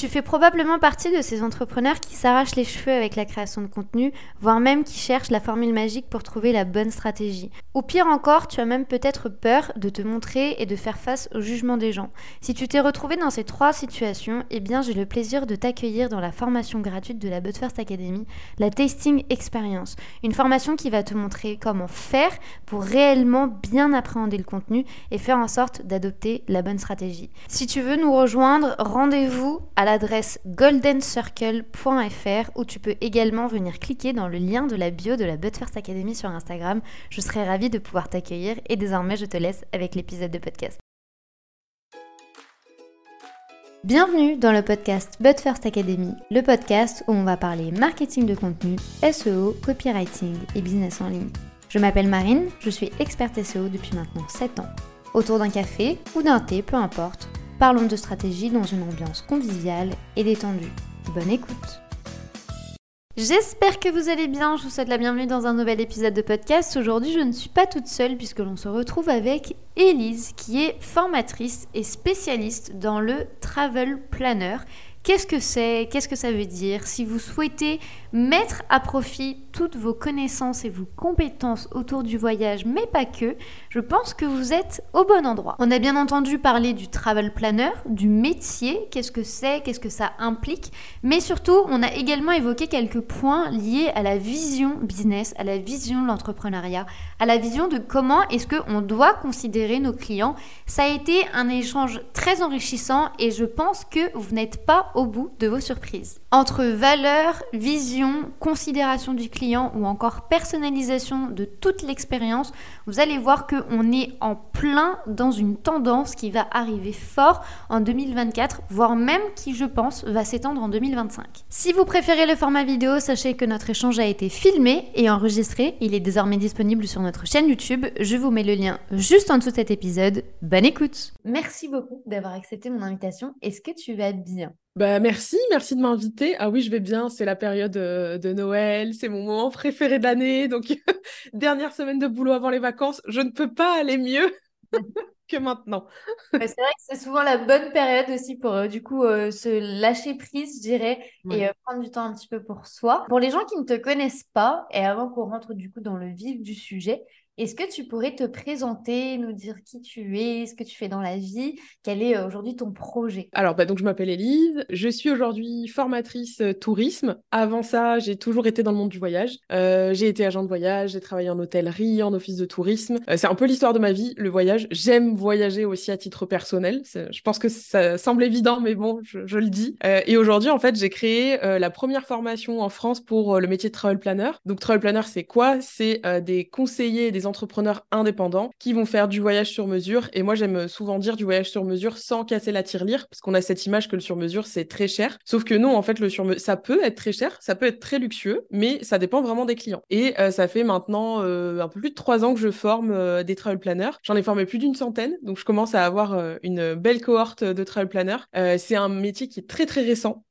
Tu fais probablement partie de ces entrepreneurs qui s'arrachent les cheveux avec la création de contenu, voire même qui cherchent la formule magique pour trouver la bonne stratégie. Ou pire encore, tu as même peut-être peur de te montrer et de faire face au jugement des gens. Si tu t'es retrouvé dans ces trois situations, eh bien j'ai le plaisir de t'accueillir dans la formation gratuite de la But First Academy, la Tasting Experience. Une formation qui va te montrer comment faire pour réellement bien appréhender le contenu et faire en sorte d'adopter la bonne stratégie. Si tu veux nous rejoindre, rendez-vous à l'adresse goldencircle.fr où tu peux également venir cliquer dans le lien de la bio de la But First Academy sur Instagram. Je serai ravie de pouvoir t'accueillir et désormais je te laisse avec l'épisode de podcast. Bienvenue dans le podcast But First Academy, le podcast où on va parler marketing de contenu, SEO, copywriting et business en ligne. Je m'appelle Marine, je suis experte SEO depuis maintenant 7 ans. Autour d'un café ou d'un thé, peu importe, parlons de stratégie dans une ambiance conviviale et détendue. Bonne écoute J'espère que vous allez bien, je vous souhaite la bienvenue dans un nouvel épisode de podcast. Aujourd'hui je ne suis pas toute seule puisque l'on se retrouve avec Elise qui est formatrice et spécialiste dans le travel planner. Qu'est-ce que c'est? Qu'est-ce que ça veut dire? Si vous souhaitez mettre à profit toutes vos connaissances et vos compétences autour du voyage, mais pas que, je pense que vous êtes au bon endroit. On a bien entendu parler du travel planner, du métier, qu'est-ce que c'est, qu'est-ce que ça implique, mais surtout, on a également évoqué quelques points liés à la vision business, à la vision de l'entrepreneuriat, à la vision de comment est-ce qu'on doit considérer nos clients. Ça a été un échange très enrichissant et je pense que vous n'êtes pas au bout de vos surprises. Entre valeur, vision, considération du client ou encore personnalisation de toute l'expérience, vous allez voir qu'on est en plein dans une tendance qui va arriver fort en 2024, voire même qui, je pense, va s'étendre en 2025. Si vous préférez le format vidéo, sachez que notre échange a été filmé et enregistré. Il est désormais disponible sur notre chaîne YouTube. Je vous mets le lien juste en dessous de cet épisode. Bonne écoute Merci beaucoup d'avoir accepté mon invitation. Est-ce que tu vas bien? Bah merci, merci de m'inviter. Ah oui, je vais bien, c'est la période euh, de Noël, c'est mon moment préféré de l'année, donc dernière semaine de boulot avant les vacances, je ne peux pas aller mieux que maintenant. c'est vrai que c'est souvent la bonne période aussi pour euh, du coup euh, se lâcher prise, je dirais, et prendre du temps un petit peu pour soi. Pour les gens qui ne te connaissent pas, et avant qu'on rentre du coup dans le vif du sujet, est-ce que tu pourrais te présenter, nous dire qui tu es, ce que tu fais dans la vie, quel est euh, aujourd'hui ton projet? Alors, bah, donc je m'appelle Elise, je suis aujourd'hui formatrice euh, tourisme. Avant ça, j'ai toujours été dans le monde du voyage. Euh, j'ai été agent de voyage, j'ai travaillé en hôtellerie, en office de tourisme. c'est un peu l'histoire de ma vie, le voyage. J'aime voyager aussi à titre personnel. Je pense que ça semble évident, mais bon, je, le dis. et aujourd'hui, en fait, j'ai créé la première formation en France pour le métier de travel planner. Donc, travel planner, c'est quoi? C'est des conseillers, des entrepreneurs indépendants qui vont faire du voyage sur mesure. Et moi, j'aime souvent dire du voyage sur mesure sans casser la tirelire, parce qu'on a cette image que le sur mesure, c'est très cher. Sauf que non, en fait, le sur ça peut être très cher, ça peut être très luxueux, mais ça dépend vraiment des clients. Et euh, ça fait maintenant euh, un peu plus de trois ans que je forme euh, des travel planners. J'en ai formé plus d'une centaine, donc je commence à avoir une belle cohorte de travel planners. c'est un métier qui est très très récent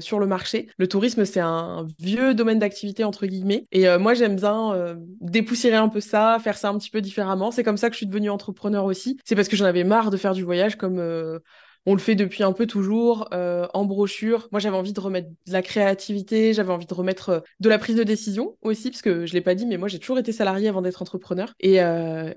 sur le marché. Le tourisme, c'est un vieux domaine d'activité entre guillemets. Et moi, j'aime bien dépoussiérer un peu ça, faire ça un petit peu différemment. C'est comme ça que je suis devenue entrepreneur aussi. C'est parce que j'en avais marre de faire du voyage comme euh, on le fait depuis un peu toujours, euh, en brochure. Moi, j'avais envie de remettre de la créativité, j'avais envie de remettre euh, de la prise de décision aussi, parce que je l'ai pas dit, mais moi, j'ai toujours été salarié avant d'être entrepreneur. Et,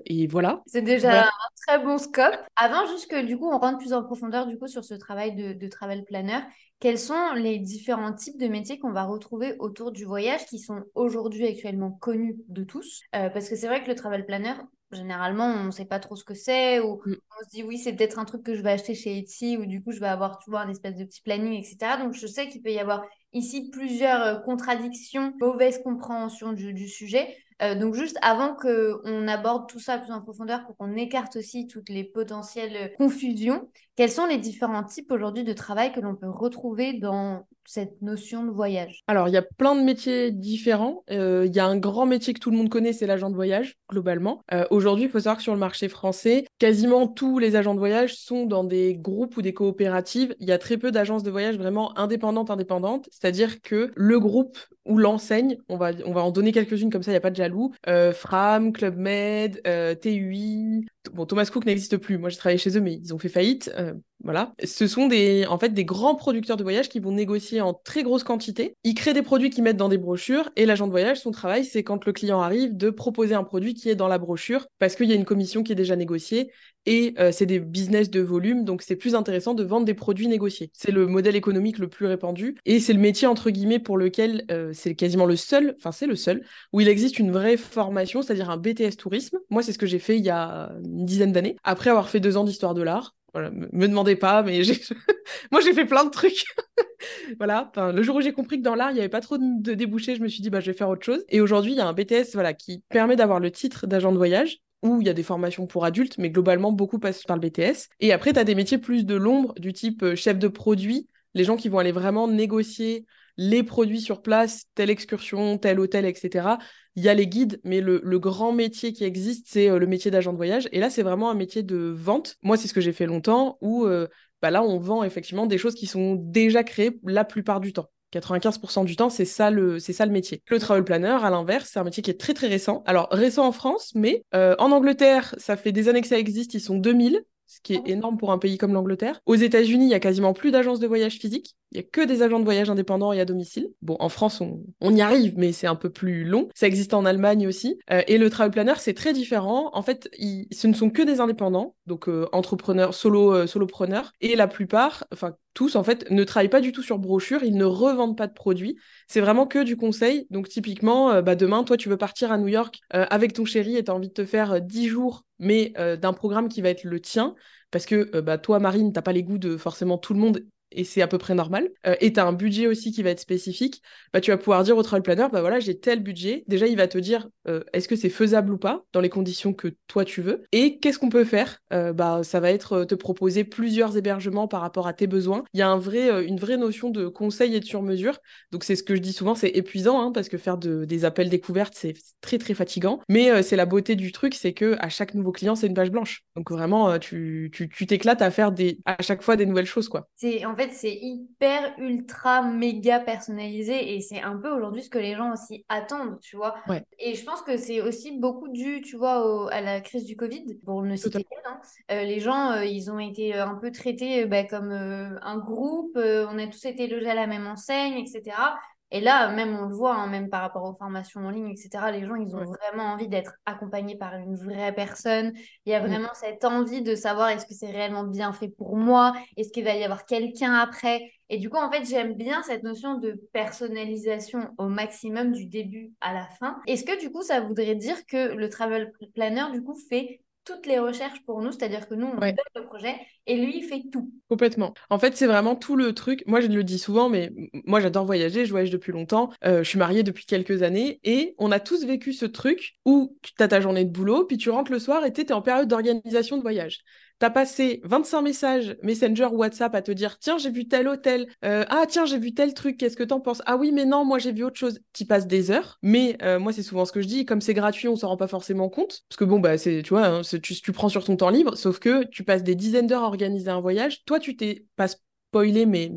et voilà. C'est déjà un très bon scope. Avant, juste que du coup, on rentre plus en profondeur du coup sur ce travail de, de travel planner. Quels sont les différents types de métiers qu'on va retrouver autour du voyage qui sont aujourd'hui actuellement connus de tous? Euh, Parce que c'est vrai que le travel planner, généralement, on ne sait pas trop ce que c'est ou mm. on se dit oui, c'est peut-être un truc que je vais acheter chez Etsy ou du coup, je vais avoir, tu vois, un espèce de petit planning, etc. Donc, je sais qu'il peut y avoir ici plusieurs euh, contradictions, mauvaise compréhension du sujet. Euh, donc juste avant qu'on aborde tout ça plus en profondeur pour qu'on écarte aussi toutes les potentielles confusions, quels sont les différents types aujourd'hui de travail que l'on peut retrouver dans cette notion de voyage? Alors, il y a plein de métiers différents. Euh, il y a un grand métier que tout le monde connaît, c'est l'agent de voyage, globalement. Euh, aujourd'hui, il faut savoir que sur le marché français, quasiment tous les agents de voyage sont dans des groupes ou des coopératives. Il y a très peu d'agences de voyage vraiment indépendantes, indépendantes. C'est-à-dire que le groupe ou l'enseigne, on va, en donner quelques-unes comme ça, il n'y a pas de jaloux. Euh, Fram, Club Med, TUI, bon, Thomas Cook n'existe plus. Moi, j'ai travaillé chez eux, mais ils ont fait faillite. Euh, voilà. Ce sont des, en fait, des grands producteurs de voyage qui vont négocier en très grosse quantité. Ils créent des produits qu'ils mettent dans des brochures et l'agent de voyage, son travail, c'est quand le client arrive de proposer un produit qui est dans la brochure parce qu'il y a une commission qui est déjà négociée et euh, c'est des business de volume, donc c'est plus intéressant de vendre des produits négociés. C'est le modèle économique le plus répandu et c'est le métier entre guillemets pour lequel euh, c'est quasiment le seul, enfin c'est le seul, où il existe une vraie formation, c'est-à-dire un BTS tourisme. Moi, c'est ce que j'ai fait il y a une dizaine d'années, après avoir fait deux ans d'histoire de l'art. Voilà, me demandez pas, mais moi j'ai fait plein de trucs. voilà, le jour où j'ai compris que dans l'art il n'y avait pas trop de débouchés, je me suis dit bah je vais faire autre chose. Et aujourd'hui il y a un BTS voilà qui permet d'avoir le titre d'agent de voyage où il y a des formations pour adultes, mais globalement beaucoup passent par le BTS. Et après tu as des métiers plus de l'ombre du type euh, chef de produit, les gens qui vont aller vraiment négocier les produits sur place, telle excursion, tel hôtel, etc. Il y a les guides, mais le, grand métier qui existe, c'est euh, le métier d'agent de voyage. Et là, c'est vraiment un métier de vente. Moi, c'est ce que j'ai fait longtemps, où euh, bah là, on vend effectivement des choses qui sont déjà créées la plupart du temps. 95% du temps, c'est ça le c'est ça le métier. Le travel planner, à l'inverse, c'est un métier qui est très très récent. Alors récent en France, mais euh, en Angleterre, ça fait des années que ça existe. Ils sont 2000 ce qui est ah énorme pour un pays comme l'Angleterre. Aux États-Unis, il y a quasiment plus d'agences de voyage physiques. Il y a que des agents de voyage indépendants et à domicile. Bon, en France, on, y arrive, mais c'est un peu plus long. Ça existe en Allemagne aussi. Euh, et le travel planner, c'est très différent. En fait, ce ne sont que des indépendants, donc euh, entrepreneurs, solo, euh, solopreneurs. Et la plupart, enfin tous en fait, ne travaillent pas du tout sur brochure. Ils ne revendent pas de produits. C'est vraiment que du conseil. Donc typiquement, bah, demain, toi, tu veux partir à New York avec ton chéri et tu as envie de te faire 10 jours mais d'un programme qui va être le tien, parce que bah, toi, Marine, t'as pas les goûts de forcément tout le monde et c'est à peu près normal, euh, et tu as un budget aussi qui va être spécifique, bah, tu vas pouvoir dire au travel planner, bah voilà, j'ai tel budget. Déjà, il va te dire euh, est-ce que c'est faisable ou pas dans les conditions que toi tu veux, et qu'est-ce qu'on peut faire? Euh, bah, Ça va être te proposer plusieurs hébergements par rapport à tes besoins. Il y a un vrai, une vraie notion de conseil et de sur-mesure. Donc, c'est ce que je dis souvent, c'est épuisant, hein, parce que faire des appels découvertes, c'est très très fatigant. Mais c'est la beauté du truc, c'est que à chaque nouveau client, c'est une page blanche. Donc, vraiment, tu t'éclates tu, à faire des, à chaque fois des nouvelles choses. quoi. Fait, c'est hyper, ultra, méga personnalisé et c'est un peu aujourd'hui ce que les gens aussi attendent, tu vois. Et je pense que c'est aussi beaucoup dû, tu vois, à la crise du Covid, pour ne citer pas. Hein. Euh, les gens, euh, ils ont été un peu traités bah, comme euh, un groupe, on a tous été logés à la même enseigne, etc. Et là, même on le voit, hein, même par rapport aux formations en ligne, etc., les gens, ils ont vraiment envie d'être accompagnés par une vraie personne. Il y a vraiment cette envie de savoir est-ce que c'est réellement bien fait pour moi? Est-ce qu'il va y avoir quelqu'un après? Et du coup, en fait, j'aime bien cette notion de personnalisation au maximum du début à la fin. Est-ce que du coup, ça voudrait dire que le travel planner, du coup, fait toutes les recherches pour nous, c'est-à-dire que nous, on donne le projet et lui, il fait tout. Complètement. En fait, c'est vraiment tout le truc. Moi, je le dis souvent, mais moi, j'adore voyager, je voyage depuis longtemps. Euh, je suis mariée depuis quelques années et on a tous vécu ce truc où tu as ta journée de boulot, puis tu rentres le soir et tu es en période d'organisation de voyage t'as passé 25 messages Messenger ou WhatsApp à te dire tiens j'ai vu tel hôtel. Euh, ah tiens j'ai vu tel truc. Qu'est-ce que t'en penses? Ah oui mais non moi j'ai vu autre chose. Tu passes des heures mais euh, moi c'est souvent ce que je dis. Comme c'est gratuit on s'en rend pas forcément compte. Parce que bon bah c'est tu vois hein, tu, tu prends sur ton temps libre sauf que tu passes des dizaines d'heures à organiser un voyage. Toi tu t'es pas spoilé mais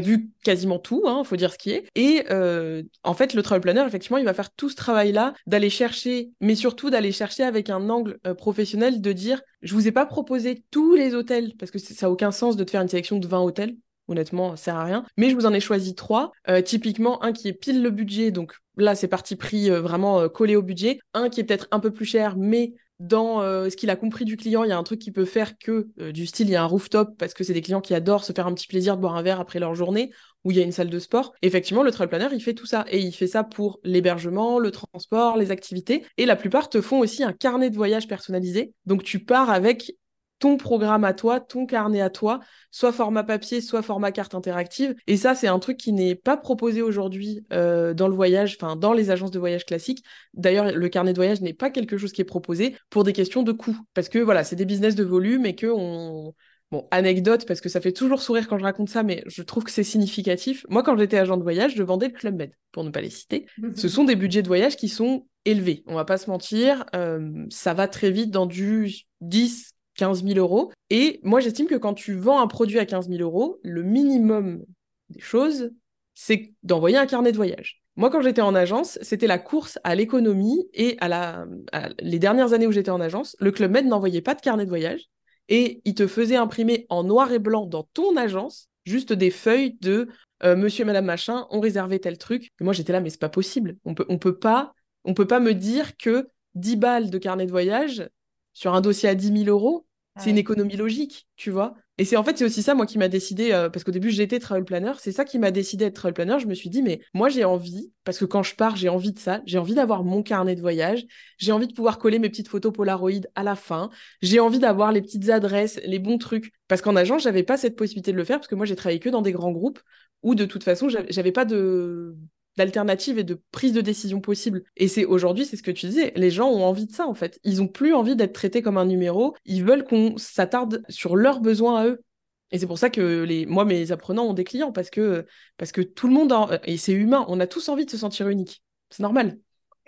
vu quasiment tout, il hein, faut dire ce qui est. Et euh, en fait, le travel planner, effectivement, il va faire tout ce travail-là, d'aller chercher, mais surtout d'aller chercher avec un angle euh, professionnel, de dire, je vous ai pas proposé tous les hôtels, parce que ça n'a aucun sens de te faire une sélection de 20 hôtels. Honnêtement, ça sert à rien. Mais je vous en ai choisi trois. Euh, typiquement, un qui est pile le budget, donc là, c'est parti pris vraiment collé au budget. Un qui est peut-être un peu plus cher, mais dans euh, ce qu'il a compris du client, il y a un truc qui peut faire que, euh, du style, il y a un rooftop parce que c'est des clients qui adorent se faire un petit plaisir de boire un verre après leur journée, où il y a une salle de sport. Effectivement, le trail planner, il fait tout ça. Et il fait ça pour l'hébergement, le transport, les activités. Et la plupart te font aussi un carnet de voyage personnalisé. Donc tu pars avec ton programme à toi, ton carnet à toi, soit format papier, soit format carte interactive. Et ça, c'est un truc qui n'est pas proposé aujourd'hui euh, dans le voyage, enfin dans les agences de voyage classiques. D'ailleurs, le carnet de voyage n'est pas quelque chose qui est proposé pour des questions de coût. Parce que voilà, c'est des business de volume et que on... Bon, anecdote, parce que ça fait toujours sourire quand je raconte ça, mais je trouve que c'est significatif. Moi, quand j'étais agent de voyage, je vendais le Club Med, pour ne pas les citer. Ce sont des budgets de voyage qui sont élevés. On va pas se mentir, euh, ça va très vite dans du 10, 15 000 euros. Et moi, j'estime que quand tu vends un produit à 15 000 euros, le minimum des choses, c'est d'envoyer un carnet de voyage. Moi, quand j'étais en agence, c'était la course à l'économie et à la les dernières années où j'étais en agence, le Club Med n'envoyait pas de carnet de voyage et il te faisait imprimer en noir et blanc dans ton agence juste des feuilles de euh, monsieur et madame machin ont réservé tel truc. Moi, j'étais là, mais c'est pas possible. On peut, peut pas, on peut pas me dire que 10 balles de carnet de voyage sur un dossier à 10 000 euros, c'est une économie logique, tu vois. Et c'est en fait, c'est aussi ça, moi, qui m'a décidé, euh, parce qu'au début, j'étais travel planner, c'est ça qui m'a décidé d'être travel planner. Je me suis dit, mais moi, j'ai envie, parce que quand je pars, j'ai envie de ça, j'ai envie d'avoir mon carnet de voyage, j'ai envie de pouvoir coller mes petites photos Polaroid à la fin, j'ai envie d'avoir les petites adresses, les bons trucs. Parce qu'en agence, j'avais pas cette possibilité de le faire, parce que moi, j'ai travaillé que dans des grands groupes où, de toute façon, j'avais pas de d'alternatives et de prise de décision possible. Et c'est aujourd'hui, c'est ce que tu disais, les gens ont envie de ça en fait. Ils ont plus envie d'être traités comme un numéro, ils veulent qu'on s'attarde sur leurs besoins à eux. Et c'est pour ça que les, moi, mes apprenants ont des clients, parce que, parce que tout le monde, et c'est humain, on a tous envie de se sentir unique. C'est normal.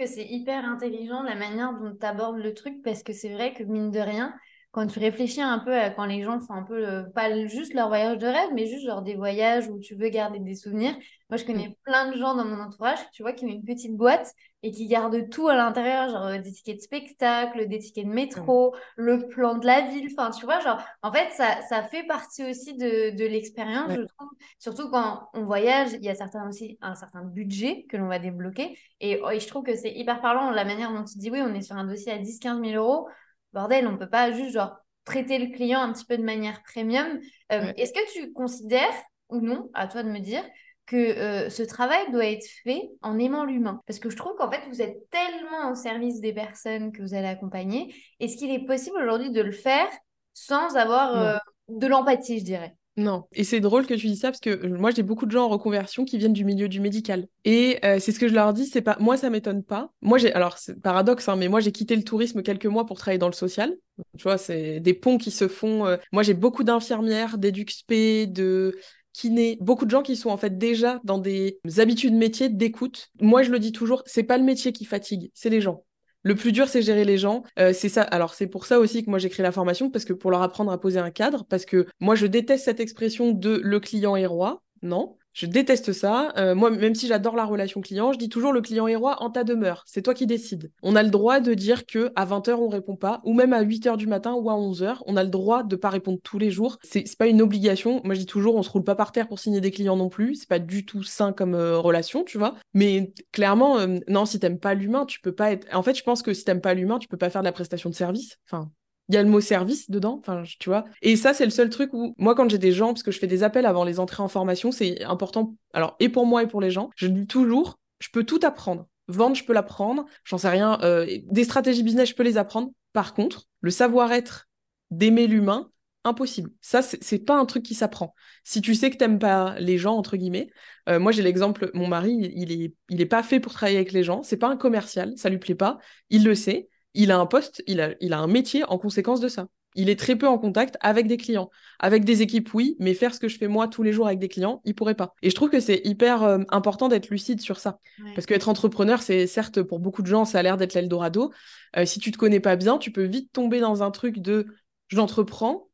C'est hyper intelligent la manière dont tu abordes le truc, parce que c'est vrai que mine de rien, quand tu réfléchis un peu à quand les gens font un peu, pas juste leur voyage de rêve, mais juste genre des voyages où tu veux garder des souvenirs. Moi, je connais mm. plein de gens dans mon entourage, tu vois, qui ont une petite boîte et qui gardent tout à l'intérieur, genre euh, des tickets de spectacle, des tickets de métro, mm. le plan de la ville. Enfin, tu vois, genre, en fait, ça, ça fait partie aussi de, de l'expérience, je trouve. Surtout quand on voyage, il y a certains aussi un certain budget que l'on va débloquer. Et, oh, et je trouve que c'est hyper parlant la manière dont tu dis, oui, on est sur un dossier à 10-15 000 euros bordel, on peut pas juste genre traiter le client un petit peu de manière premium. Euh, est-ce que tu considères, ou non, à toi de me dire, que euh, ce travail doit être fait en aimant l'humain? Parce que je trouve qu'en fait, vous êtes tellement au service des personnes que vous allez accompagner. Est-ce qu'il est possible aujourd'hui de le faire sans avoir euh, de l'empathie, je dirais? Non. Et c'est drôle que tu dis ça parce que euh, moi j'ai beaucoup de gens en reconversion qui viennent du milieu du médical. Et euh, c'est ce que je leur dis, c'est pas moi ça m'étonne pas. Moi j'ai alors c'est paradoxe hein, mais moi j'ai quitté le tourisme quelques mois pour travailler dans le social. Tu vois, c'est des ponts qui se font euh, moi j'ai beaucoup d'infirmières, d'éduxp, de kinés, beaucoup de gens qui sont en fait déjà dans des habitudes métiers d'écoute. Moi je le dis toujours, c'est pas le métier qui fatigue, c'est les gens. Le plus dur, c'est gérer les gens. Euh, c'est ça. Alors, c'est pour ça aussi que moi j'ai créé la formation, parce que pour leur apprendre à poser un cadre, parce que moi je déteste cette expression de le client est roi. Non? Je déteste ça. Euh, moi, même si j'adore la relation client, je dis toujours le client est roi en ta demeure. C'est toi qui décides. On a le droit de dire que à 20h on répond pas, ou même à 8h du matin ou à 11h. On a le droit de pas répondre tous les jours. C'est pas une obligation. Moi, je dis toujours, on se roule pas par terre pour signer des clients non plus. C'est pas du tout sain comme euh, relation, tu vois. Mais clairement, euh, non, si t'aimes pas l'humain, tu peux pas être. En fait, je pense que si t'aimes pas l'humain, tu peux pas faire de la prestation de service. Enfin, il y a le mot service dedans, enfin, tu vois. Et ça, c'est le seul truc où, moi, quand j'ai des gens, parce que je fais des appels avant les entrées en formation, c'est important, alors, et pour moi et pour les gens, je dis toujours, je peux tout apprendre. Vendre, je peux l'apprendre, j'en sais rien. Euh, des stratégies business, je peux les apprendre. Par contre, le savoir-être d'aimer l'humain, impossible. Ça, c'est pas un truc qui s'apprend. Si tu sais que t'aimes pas les gens, entre guillemets, euh, moi j'ai l'exemple, mon mari, il est, il est pas fait pour travailler avec les gens, c'est pas un commercial, ça lui plaît pas, il le sait, il a un poste, il a, il a un métier en conséquence de ça. Il est très peu en contact avec des clients. Avec des équipes, oui, mais faire ce que je fais moi tous les jours avec des clients, il pourrait pas. Et je trouve que c'est hyper euh, important d'être lucide sur ça. Parce qu'être entrepreneur, c'est certes, pour beaucoup de gens, ça a l'air d'être l'Eldorado. Euh, si tu te connais pas bien, tu peux vite tomber dans un truc de j'entreprends,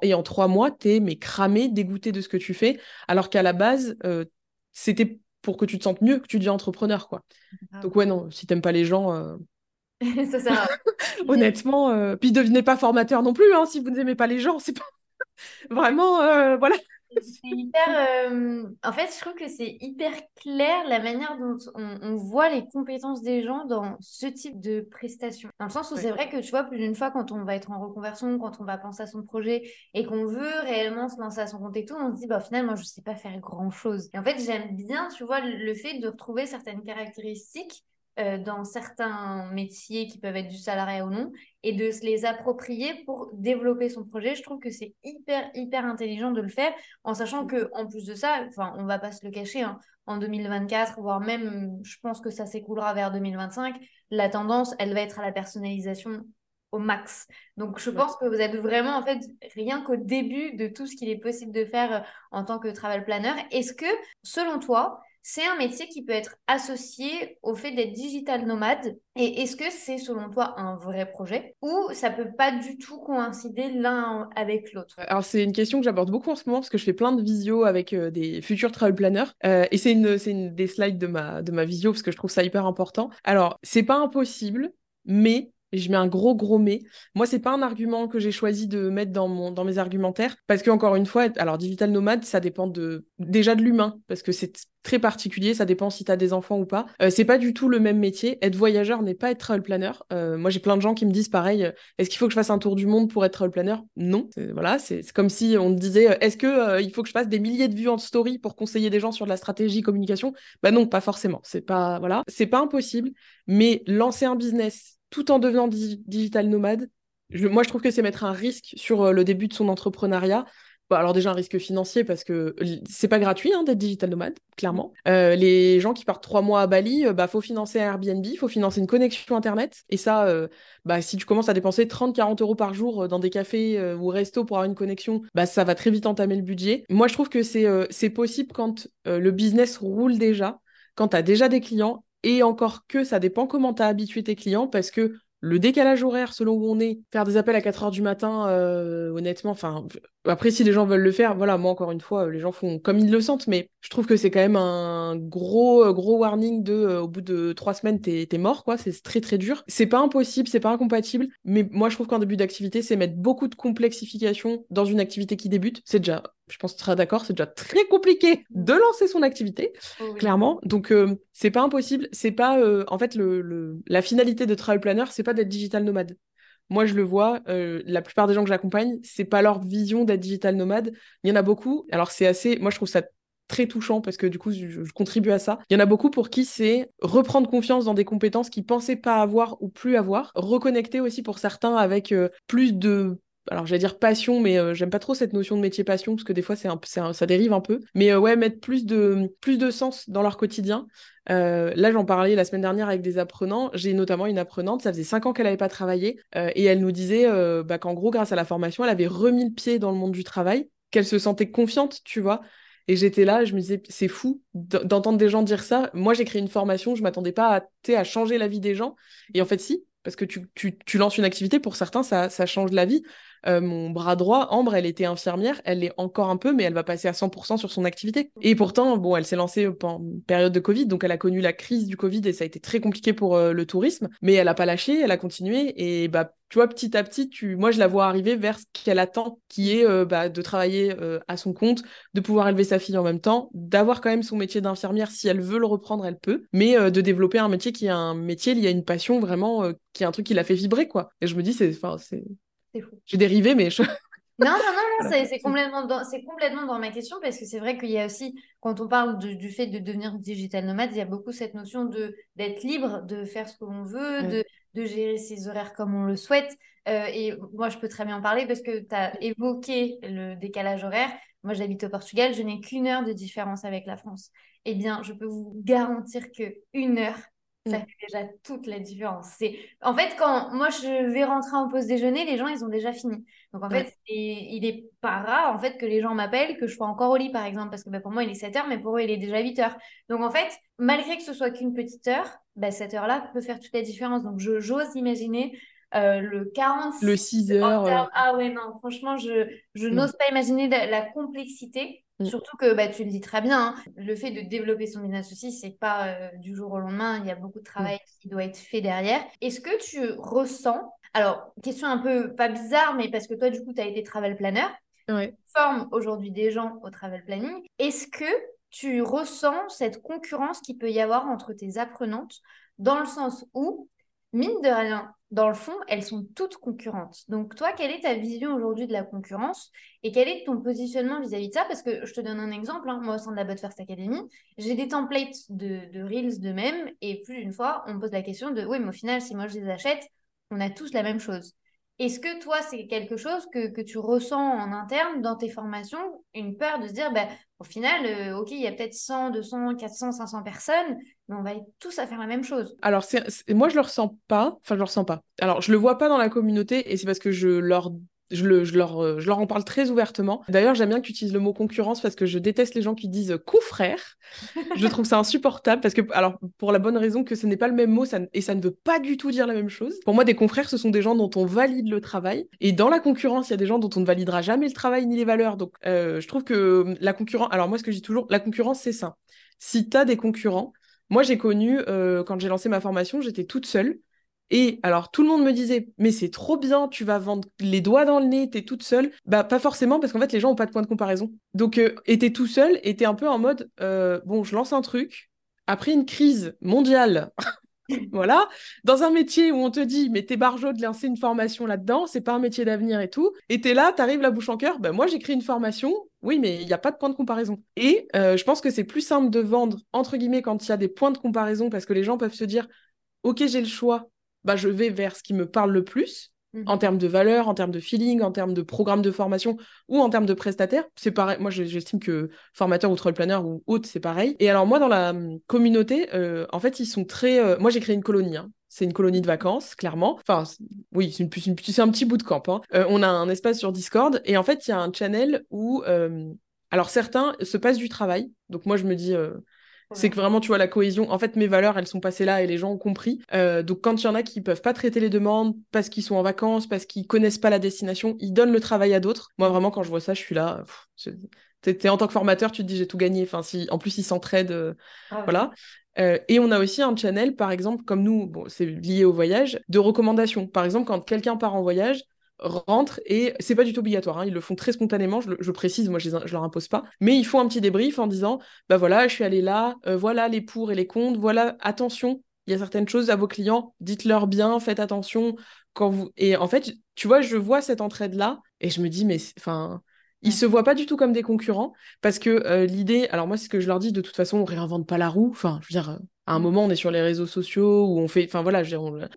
et en trois mois, t'es mais cramé, dégoûté de ce que tu fais, alors qu'à la base, euh, c'était pour que tu te sentes mieux que tu deviens entrepreneur, quoi. Donc ouais, non, si t'aimes pas les gens, ça sert Honnêtement, euh, puis devenez pas formateur non plus, hein, si vous n'aimez pas les gens, c'est pas vraiment, euh, voilà. C'est hyper. Euh, en fait, je trouve que c'est hyper clair la manière dont on, voit les compétences des gens dans ce type de prestation. Dans le sens où c'est vrai que tu vois, plus d'une fois, quand on va être en reconversion, quand on va penser à son projet et qu'on veut réellement se lancer à son compte et tout, on se dit, bah, finalement, je sais pas faire grand chose. Et en fait, j'aime bien, tu vois, le fait de retrouver certaines caractéristiques euh, dans certains métiers qui peuvent être du salariat ou non, et de se les approprier pour développer son projet. Je trouve que c'est hyper, hyper intelligent de le faire, en sachant que en plus de ça, enfin, on va pas se le cacher, hein, en 2024, voire même, je pense que ça s'écoulera vers 2025, la tendance, elle va être à la personnalisation au max. Donc, je pense que vous êtes vraiment, en fait, rien qu'au début de tout ce qu'il est possible de faire euh, en tant que travel planner. Est-ce que, selon toi, c'est un métier qui peut être associé au fait d'être digital nomade. Et est-ce que c'est selon toi un vrai projet ou ça peut pas du tout coïncider l'un avec l'autre? Alors c'est une question que j'aborde beaucoup en ce moment parce que je fais plein de visios avec euh, des futurs travel planners euh, et c'est une, une des slides de ma, de ma visio parce que je trouve ça hyper important. Alors c'est pas impossible, mais je mets un gros gros mais. Moi, c'est pas un argument que j'ai choisi de mettre dans, mes argumentaires parce que encore une fois, alors digital nomade, ça dépend de déjà de l'humain parce que c'est très particulier, ça dépend si tu as des enfants ou pas. Euh, c'est pas du tout le même métier. Être voyageur n'est pas être travel planner. Euh, moi, j'ai plein de gens qui me disent pareil, euh, est-ce qu'il faut que je fasse un tour du monde pour être travel planner? Non. Voilà, c'est comme si on te disait, est-ce que il faut que je fasse des milliers de vues en story pour conseiller des gens sur de la stratégie communication? Bah non, pas forcément. C'est pas voilà, c'est pas impossible, mais lancer un business tout en devenant digital nomade. moi, je trouve que c'est mettre un risque sur euh, le début de son entrepreneuriat. alors déjà un risque financier parce que c'est pas gratuit hein, d'être digital nomade, clairement. Euh, les gens qui partent trois mois à Bali, euh, bah faut financer un Airbnb, faut financer une connexion internet. Et ça, bah si tu commences à dépenser 30-40 euros par jour dans des cafés ou restos pour avoir une connexion, bah ça va très vite entamer le budget. Moi, je trouve que c'est c'est possible quand le business roule déjà, quand tu as déjà des clients et encore que ça dépend comment tu as habitué tes clients parce que le décalage horaire selon où on est, faire des appels à 4 heures du matin, euh, honnêtement, enfin, après, si les gens veulent le faire, voilà, moi, encore une fois, les gens font comme ils le sentent, mais je trouve que c'est quand même un gros, gros warning de, euh, au bout de trois semaines, t'es es mort, quoi, c'est très, très dur. C'est pas impossible, c'est pas incompatible, mais moi, je trouve qu'en début d'activité, c'est mettre beaucoup de complexification dans une activité qui débute. C'est déjà, je pense que tu seras d'accord, c'est déjà très compliqué de lancer son activité, oh clairement. Donc, euh, c'est pas impossible, c'est pas, en fait, le, la finalité de Travel Planner, c'est pas d'être digital nomade. Moi, je le vois, euh, la plupart des gens que j'accompagne, c'est pas leur vision d'être digital nomade. Il y en a beaucoup. Alors, c'est assez. Moi, je trouve ça très touchant parce que du coup, je, contribue à ça. Il y en a beaucoup pour qui c'est reprendre confiance dans des compétences qu'ils pensaient pas avoir ou plus avoir. Reconnecter aussi pour certains avec euh, plus de alors j'allais dire passion, mais euh, j'aime pas trop cette notion de métier passion parce que des fois c'est un, ça dérive un peu. Mais ouais, mettre plus de, plus de sens dans leur quotidien. Euh, là, j'en parlais la semaine dernière avec des apprenants. J'ai notamment une apprenante, ça faisait cinq ans qu'elle n'avait pas travaillé, euh, et elle nous disait euh, bah, qu'en gros, grâce à la formation, elle avait remis le pied dans le monde du travail, qu'elle se sentait confiante, tu vois. Et j'étais là, je me disais, c'est fou d'entendre des gens dire ça. Moi, j'ai créé une formation, je m'attendais pas à, à changer la vie des gens. Et en fait, si, parce que tu, tu, tu lances une activité, pour certains, ça, ça change la vie. Euh, mon bras droit, Ambre, elle était infirmière, elle l'est encore un peu, mais elle va passer à 100% sur son activité. Et pourtant, bon, elle s'est lancée pendant une période de Covid, donc elle a connu la crise du Covid et ça a été très compliqué pour euh, le tourisme, mais elle n'a pas lâché, elle a continué et bah tu vois, petit à petit, tu... moi, je la vois arriver vers ce qu'elle attend, qui est euh, bah, de travailler à son compte, de pouvoir élever sa fille en même temps, d'avoir quand même son métier d'infirmière. Si elle veut le reprendre, elle peut, mais de développer un métier qui est un métier lié à une passion vraiment, qui est un truc qui la fait vibrer, quoi. Et je me dis, c'est j'ai dérivé, mais Non, non, non, non c'est complètement, dans, complètement dans ma question parce que c'est vrai qu'il y a aussi, quand on parle du fait de devenir digital nomade, il y a beaucoup cette notion de d'être libre, de faire ce que l'on veut, de, de, gérer ses horaires comme on le souhaite. Euh, et moi, je peux très bien en parler parce que tu as évoqué le décalage horaire. Moi, j'habite au Portugal, je n'ai qu'une heure de différence avec la France. Eh bien, je peux vous garantir que une heure, ça fait déjà toute la différence. C'est en fait quand moi je vais rentrer en pause déjeuner, les gens ils ont déjà fini. Donc en fait, il est pas rare en fait que les gens m'appellent que je sois encore au lit par exemple parce que bah, pour moi il est 7 heures mais pour eux il est déjà 8 heures. Donc en fait, malgré que ce soit qu'une petite heure, bah, cette heure-là peut faire toute la différence. Donc je j'ose imaginer euh, le 40 le 6 heures. Euh. Ah ouais non, franchement je je n'ose pas imaginer la complexité Mm. Surtout que bah, tu le dis très bien, hein, le fait de développer son business aussi, c'est pas euh, du jour au lendemain, il y a beaucoup de travail mm. qui doit être fait derrière. Est-ce que tu ressens, alors question un peu pas bizarre, mais parce que toi du coup tu as été travel planner, tu formes aujourd'hui des gens au travel planning, est-ce que tu ressens cette concurrence qu'il peut y avoir entre tes apprenantes dans le sens où, mine de rien, dans le fond, elles sont toutes concurrentes. Donc, toi, quelle est ta vision aujourd'hui de la concurrence et quel est ton positionnement vis-à-vis de ça? Parce que je te donne un exemple. Hein. Moi, au sein de la But First Academy, j'ai des templates de, de Reels de même et plus d'une fois, on me pose la question de oui, mais au final, si moi je les achète, on a tous la même chose. Est-ce que toi, c'est quelque chose que, tu ressens en interne dans tes formations, une peur de se dire, bah, au final, euh, OK, il y a peut-être 100, 200, 400, 500 personnes, mais on va tous à faire la même chose? Alors, c'est, moi, je le ressens pas. Enfin, je le ressens pas. Alors, je le vois pas dans la communauté et c'est parce que je leur je, le, je, leur, euh, je leur en parle très ouvertement. D'ailleurs, j'aime bien que tu utilises le mot concurrence parce que je déteste les gens qui disent confrère. je trouve ça insupportable parce que, alors, pour la bonne raison que ce n'est pas le même mot ça, et ça ne veut pas du tout dire la même chose. Pour moi, des confrères, ce sont des gens dont on valide le travail. Et dans la concurrence, il y a des gens dont on ne validera jamais le travail ni les valeurs. Donc, euh, je trouve que la concurrence, alors moi, ce que je dis toujours, la concurrence, c'est ça. Si tu as des concurrents, moi, j'ai connu, euh, quand j'ai lancé ma formation, j'étais toute seule. Et alors, tout le monde me disait, mais c'est trop bien, tu vas vendre les doigts dans le nez, t'es toute seule. Bah, pas forcément, parce qu'en fait, les gens n'ont pas de point de comparaison. Donc, euh, t'es tout seul, t'es un peu en mode, euh, bon, je lance un truc. Après une crise mondiale, voilà, dans un métier où on te dit, mais t'es barjot de lancer une formation là-dedans, c'est pas un métier d'avenir et tout, et t'es là, t'arrives la bouche en cœur, ben moi j'écris une formation, oui, mais il n'y a pas de point de comparaison. Et euh, je pense que c'est plus simple de vendre, entre guillemets, quand il y a des points de comparaison, parce que les gens peuvent se dire, ok, j'ai le choix, bah, je vais vers ce qui me parle le plus, mmh. en termes de valeur, en termes de feeling, en termes de programme de formation ou en termes de prestataire. C'est pareil. Moi, j'estime que formateur ou troll planner ou autre, c'est pareil. Et alors, moi, dans la hum, communauté, euh, en fait, ils sont très. Euh, moi, j'ai créé une colonie. Hein. C'est une colonie de vacances, clairement. Enfin, oui, c'est une, c'est un petit bout de camp. Hein. Euh, on a un espace sur Discord et en fait, il y a un channel où. alors, certains se passent du travail. Donc, moi, je me dis c'est que vraiment, tu vois, la cohésion, en fait, mes valeurs, elles sont passées là et les gens ont compris. Euh, donc, quand il y en a qui peuvent pas traiter les demandes parce qu'ils sont en vacances, parce qu'ils connaissent pas la destination, ils donnent le travail à d'autres. Moi, vraiment, quand je vois ça, je suis là. T'es en tant que formateur, tu te dis j'ai tout gagné. Enfin, si en plus ils s'entraident, euh, ah voilà. Euh, et on a aussi un channel, par exemple, comme nous, bon, c'est lié au voyage, de recommandations. Par exemple, quand quelqu'un part en voyage, rentrent et c'est pas du tout obligatoire, hein, ils le font très spontanément, je, précise, moi je, je, leur impose pas, mais ils font un petit débrief en disant bah voilà, je suis allé là, euh, voilà les pour et les contre, voilà, attention, il y a certaines choses à vos clients, dites-leur bien, faites attention quand vous. Et en fait, tu vois, je vois cette entraide-là et je me dis, mais enfin. Ils se voient pas du tout comme des concurrents parce que euh, l'idée, alors moi c'est ce que je leur dis, de toute façon on réinvente pas la roue. Enfin, je veux dire, à un moment, on est sur les réseaux sociaux où on fait, enfin voilà,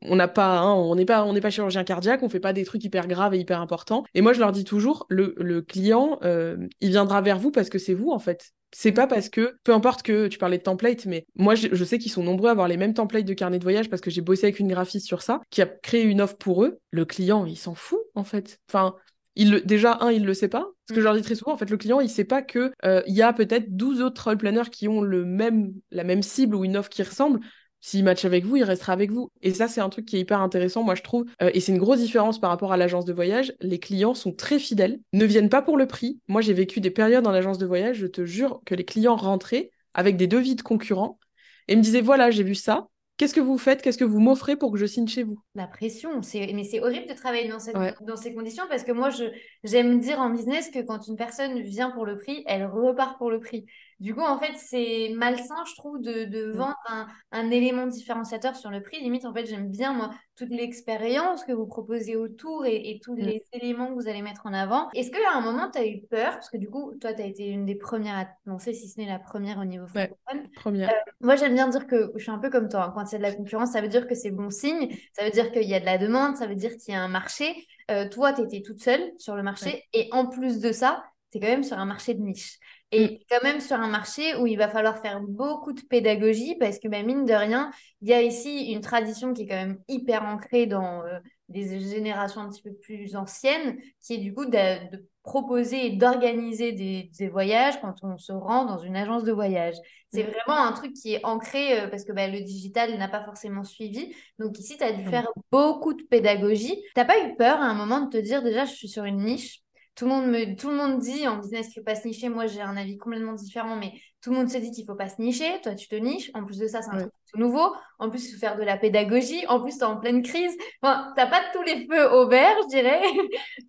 on n'a pas, hein, on n'est pas, on n'est pas chirurgien cardiaque, on fait pas des trucs hyper graves et hyper importants. Et moi, je leur dis toujours, le, le client, euh, il viendra vers vous parce que c'est vous en fait. C'est pas parce que, peu importe que tu parlais de template, mais moi je, je sais qu'ils sont nombreux à avoir les mêmes templates de carnet de voyage parce que j'ai bossé avec une graphiste sur ça, qui a créé une offre pour eux. Le client, il s'en fout en fait. Enfin, il déjà, un, il le sait pas. Ce que je leur dis très souvent, en fait, le client, il sait pas que euh, il y a peut-être 12 autres role planners qui ont le même, la même cible ou une offre qui ressemble. S'il match avec vous, il restera avec vous. Et ça, c'est un truc qui est hyper intéressant, moi, je trouve. Euh, et c'est une grosse différence par rapport à l'agence de voyage. Les clients sont très fidèles, ne viennent pas pour le prix. Moi, j'ai vécu des périodes dans l'agence de voyage, je te jure que les clients rentraient avec des devis de concurrents et me disaient, voilà, j'ai vu ça, Qu'est-ce que vous faites? Qu'est-ce que vous m'offrez pour que je signe chez vous? La pression, c'est mais c'est horrible de travailler dans, cette... dans ces conditions parce que moi, je... j'aime dire en business que quand une personne vient pour le prix, elle repart pour le prix. Du coup, en fait, c'est malsain, je trouve, de, de mm. vendre un, un, élément différenciateur sur le prix. Limite, en fait, j'aime bien, moi, toute l'expérience que vous proposez autour et, et tous mm. les éléments que vous allez mettre en avant. Est-ce qu'à un moment, tu as eu peur? Parce que du coup, toi, tu as été une des premières à te lancer, si ce n'est la première au niveau francophone. première. Euh, moi, j'aime bien dire que je suis un peu comme toi. Hein. Quand il y a de la concurrence, ça veut dire que c'est bon signe. Ça veut dire qu'il y a de la demande. Ça veut dire qu'il y a un marché. Euh, toi, tu étais toute seule sur le marché. Et en plus de ça, tu es quand même sur un marché de niche. Et mm. quand même sur un marché où il va falloir faire beaucoup de pédagogie parce que bah, mine de rien, il y a ici une tradition qui est quand même hyper ancrée dans euh, des générations un petit peu plus anciennes, qui est du coup de, proposer et d'organiser des, voyages quand on se rend dans une agence de voyage. C'est mm. vraiment un truc qui est ancré euh, parce que bah, le digital n'a pas forcément suivi. Donc ici, tu as dû mm. faire beaucoup de pédagogie. Tu n'as pas eu peur à un moment de te dire déjà, je suis sur une niche? Tout le monde me tout le monde dit en business qu'il faut pas se nicher. Moi j'ai un avis complètement différent mais tout le monde se dit qu'il faut pas se nicher. Toi tu te niches. En plus de ça c'est un truc tout nouveau. En plus il faut faire de la pédagogie. En plus tu es en pleine crise. Enfin t'as pas tous les feux au vert je dirais.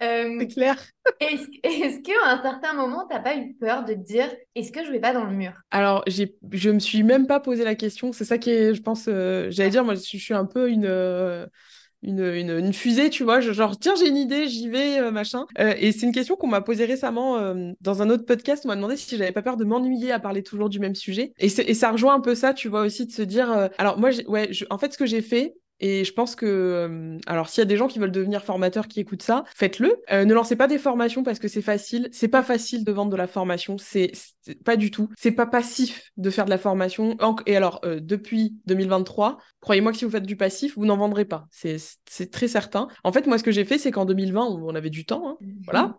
Euh, c'est clair. est-ce est qu'à un certain moment t'as pas eu peur de te dire est-ce que je vais pas dans le mur? Alors j'ai je me suis même pas posé la question. C'est ça qui est je pense euh, j'allais dire moi je, suis un peu une euh, une, une, fusée, tu vois, genre tiens j'ai une idée, j'y vais, euh, machin. Euh, et c'est une question qu'on m'a posée récemment euh, dans un autre podcast. On m'a demandé si j'avais pas peur de m'ennuyer à parler toujours du même sujet. Et, et, ça rejoint un peu ça, tu vois aussi de se dire. alors moi, ouais, en fait ce que j'ai fait, Et je pense que, euh, alors s'il y a des gens qui veulent devenir formateurs qui écoutent ça, faites-le. Euh, ne lancez pas des formations parce que c'est facile. C'est pas facile de vendre de la formation. C'est pas du tout. C'est pas passif de faire de la formation. Et alors, euh, depuis 2023, croyez-moi que si vous faites du passif, vous n'en vendrez pas. C'est très certain. En fait, moi, ce que j'ai fait, c'est qu'en 2020, on avait du temps. Hein. Mhm. Voilà.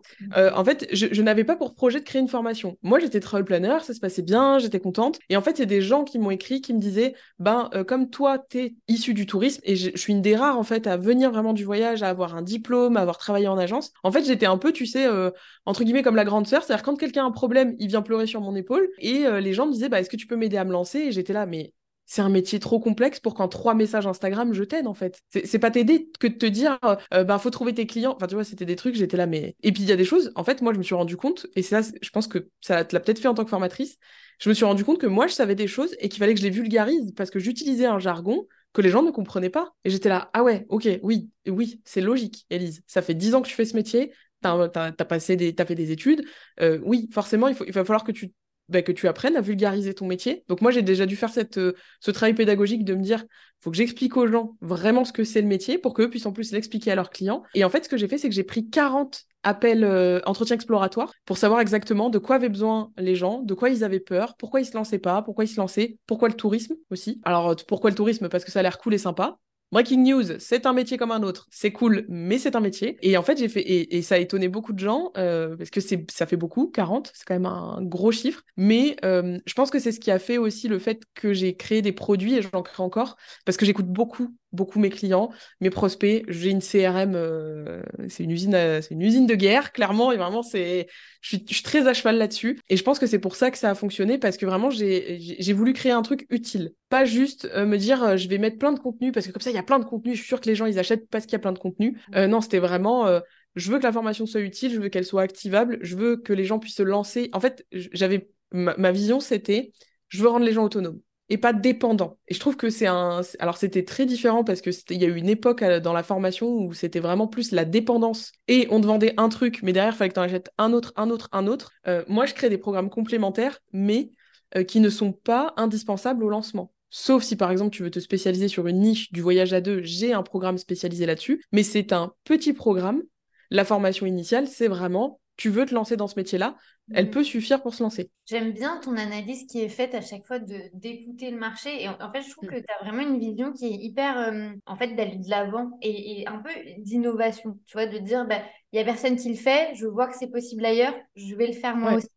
en fait, je, je n'avais pas pour projet de créer une formation. Moi, j'étais travel planner, ça se passait bien, j'étais contente. Et en fait, il y a des gens qui m'ont écrit, qui me disaient, ben, comme toi, tu es issu du tourisme, et je, suis une des rares en fait à venir vraiment du voyage, à avoir un diplôme, à avoir travaillé en agence. En fait, j'étais un peu, tu sais, euh, entre guillemets comme la grande sœur, c'est-à-dire quand quelqu'un a un problème, il vient pleurer sur mon épaule et euh, les gens me disaient, bah, est-ce que tu peux m'aider à me lancer? Et j'étais là, mais c'est un métier trop complexe pour qu'en trois messages Instagram, je t'aide en fait. C'est pas t'aider que de te dire, euh, ben faut trouver tes clients. Enfin, tu vois, c'était des trucs, j'étais là, mais. Et puis il y a des choses, en fait, moi, je me suis rendu compte, et c'est là, je pense que ça te l'a peut-être fait en tant que formatrice, je me suis rendu compte que moi, je savais des choses et qu'il fallait que je les vulgarise parce que j'utilisais un jargon que les gens ne comprenaient pas. Et j'étais là, ah ouais, ok, oui, oui, c'est logique, Elise. Ça fait dix ans que tu fais ce métier, t'as as, passé des, fait des études. Euh, oui, forcément, il, faut, il va falloir que tu, bah, que tu apprennes à vulgariser ton métier. Donc moi, j'ai déjà dû faire cette, euh, ce travail pédagogique de me dire, faut que j'explique aux gens vraiment ce que c'est le métier pour qu'eux puissent en plus l'expliquer à leurs clients. Et en fait, ce que j'ai fait, c'est que j'ai pris 40 appels euh, entretien exploratoire pour savoir exactement de quoi avaient besoin les gens, de quoi ils avaient peur, pourquoi ils se lançaient pas, pourquoi ils se lançaient, pourquoi le tourisme aussi. Alors, pourquoi le tourisme? Parce que ça a l'air cool et sympa. Breaking news, c'est un métier comme un autre. C'est cool, mais c'est un métier. Et en fait, j'ai fait et, ça a étonné beaucoup de gens euh, parce que c'est ça fait beaucoup, 40, c'est quand même un gros chiffre. Mais euh, je pense que c'est ce qui a fait aussi le fait que j'ai créé des produits et j'en crée encore parce que j'écoute beaucoup beaucoup mes clients, mes prospects. J'ai une CRM, euh, c'est une usine, euh, c'est une usine de guerre, clairement. Et vraiment, c'est, je suis, très à cheval là-dessus. Et je pense que c'est pour ça que ça a fonctionné parce que vraiment, j'ai voulu créer un truc utile, pas juste euh, me dire, je vais mettre plein de contenu parce que comme ça, il y a plein de contenu. Je suis sûre que les gens ils achètent parce qu'il y a plein de contenu. Mmh. non, c'était vraiment. je veux que la formation soit utile, je veux qu'elle soit activable, je veux que les gens puissent se lancer. En fait, j'avais ma vision, c'était, je veux rendre les gens autonomes et pas dépendant. Et je trouve que c'est un. Alors, c'était très différent parce que il y a eu une époque euh, dans la formation où c'était vraiment plus la dépendance. Et on te vendait un truc, mais derrière, il fallait que tu en achètes un autre, un autre, un autre. Euh, moi, je crée des programmes complémentaires, mais euh, qui ne sont pas indispensables au lancement. Sauf si, par exemple, tu veux te spécialiser sur une niche du voyage à deux, j'ai un programme spécialisé là-dessus. Mais c'est un petit programme. La formation initiale, c'est vraiment tu veux te lancer dans ce métier-là, elle mm. peut suffire pour se lancer. J'aime bien ton analyse qui est faite à chaque fois de d'écouter le marché. Et en, fait, je trouve mm. que tu as vraiment une vision qui est hyper, euh, en fait, d'aller de l'avant et, un peu d'innovation. Tu vois, de dire, bah, il n'y a personne qui le fait, je vois que c'est possible ailleurs, je vais le faire moi aussi.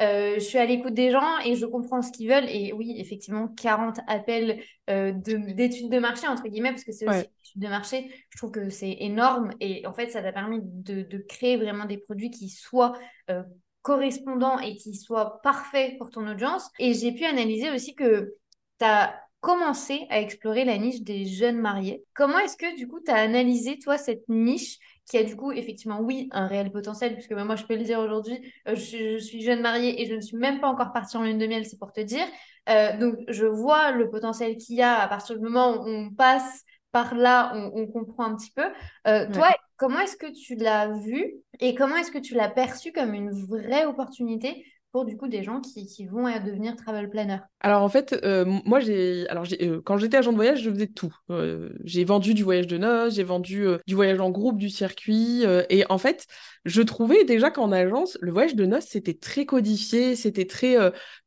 Euh, je suis à l'écoute des gens et je comprends ce qu'ils veulent. Et oui, effectivement, 40 appels euh, d'études de, marché, entre guillemets, parce que c'est aussi une étude de marché. Je trouve que c'est énorme. Et en fait, ça t'a permis de, créer vraiment des produits qui soient euh, correspondants et qui soient parfaits pour ton audience. Et j'ai pu analyser aussi que tu as commencé à explorer la niche des jeunes mariés. Comment est-ce que, du coup, tu as analysé, toi, cette niche qui a du coup effectivement oui un réel potentiel puisque moi je peux le dire aujourd'hui euh, je, suis jeune mariée et je ne suis même pas encore partie en lune de miel c'est pour te dire. Euh, donc je vois le potentiel qu'il y a à partir du moment où on passe par là on, comprend un petit peu. Euh, toi comment est-ce que tu l'as vu et comment est-ce que tu l'as perçu comme une vraie opportunité pour du coup des gens qui, qui vont devenir travel planner Alors en fait, euh, moi j'ai, alors euh, quand j'étais agent de voyage, je faisais tout. Euh, j'ai vendu du voyage de noces, j'ai vendu du voyage en groupe, du circuit, et en fait, je trouvais déjà qu'en agence, le voyage de noces c'était très codifié, c'était très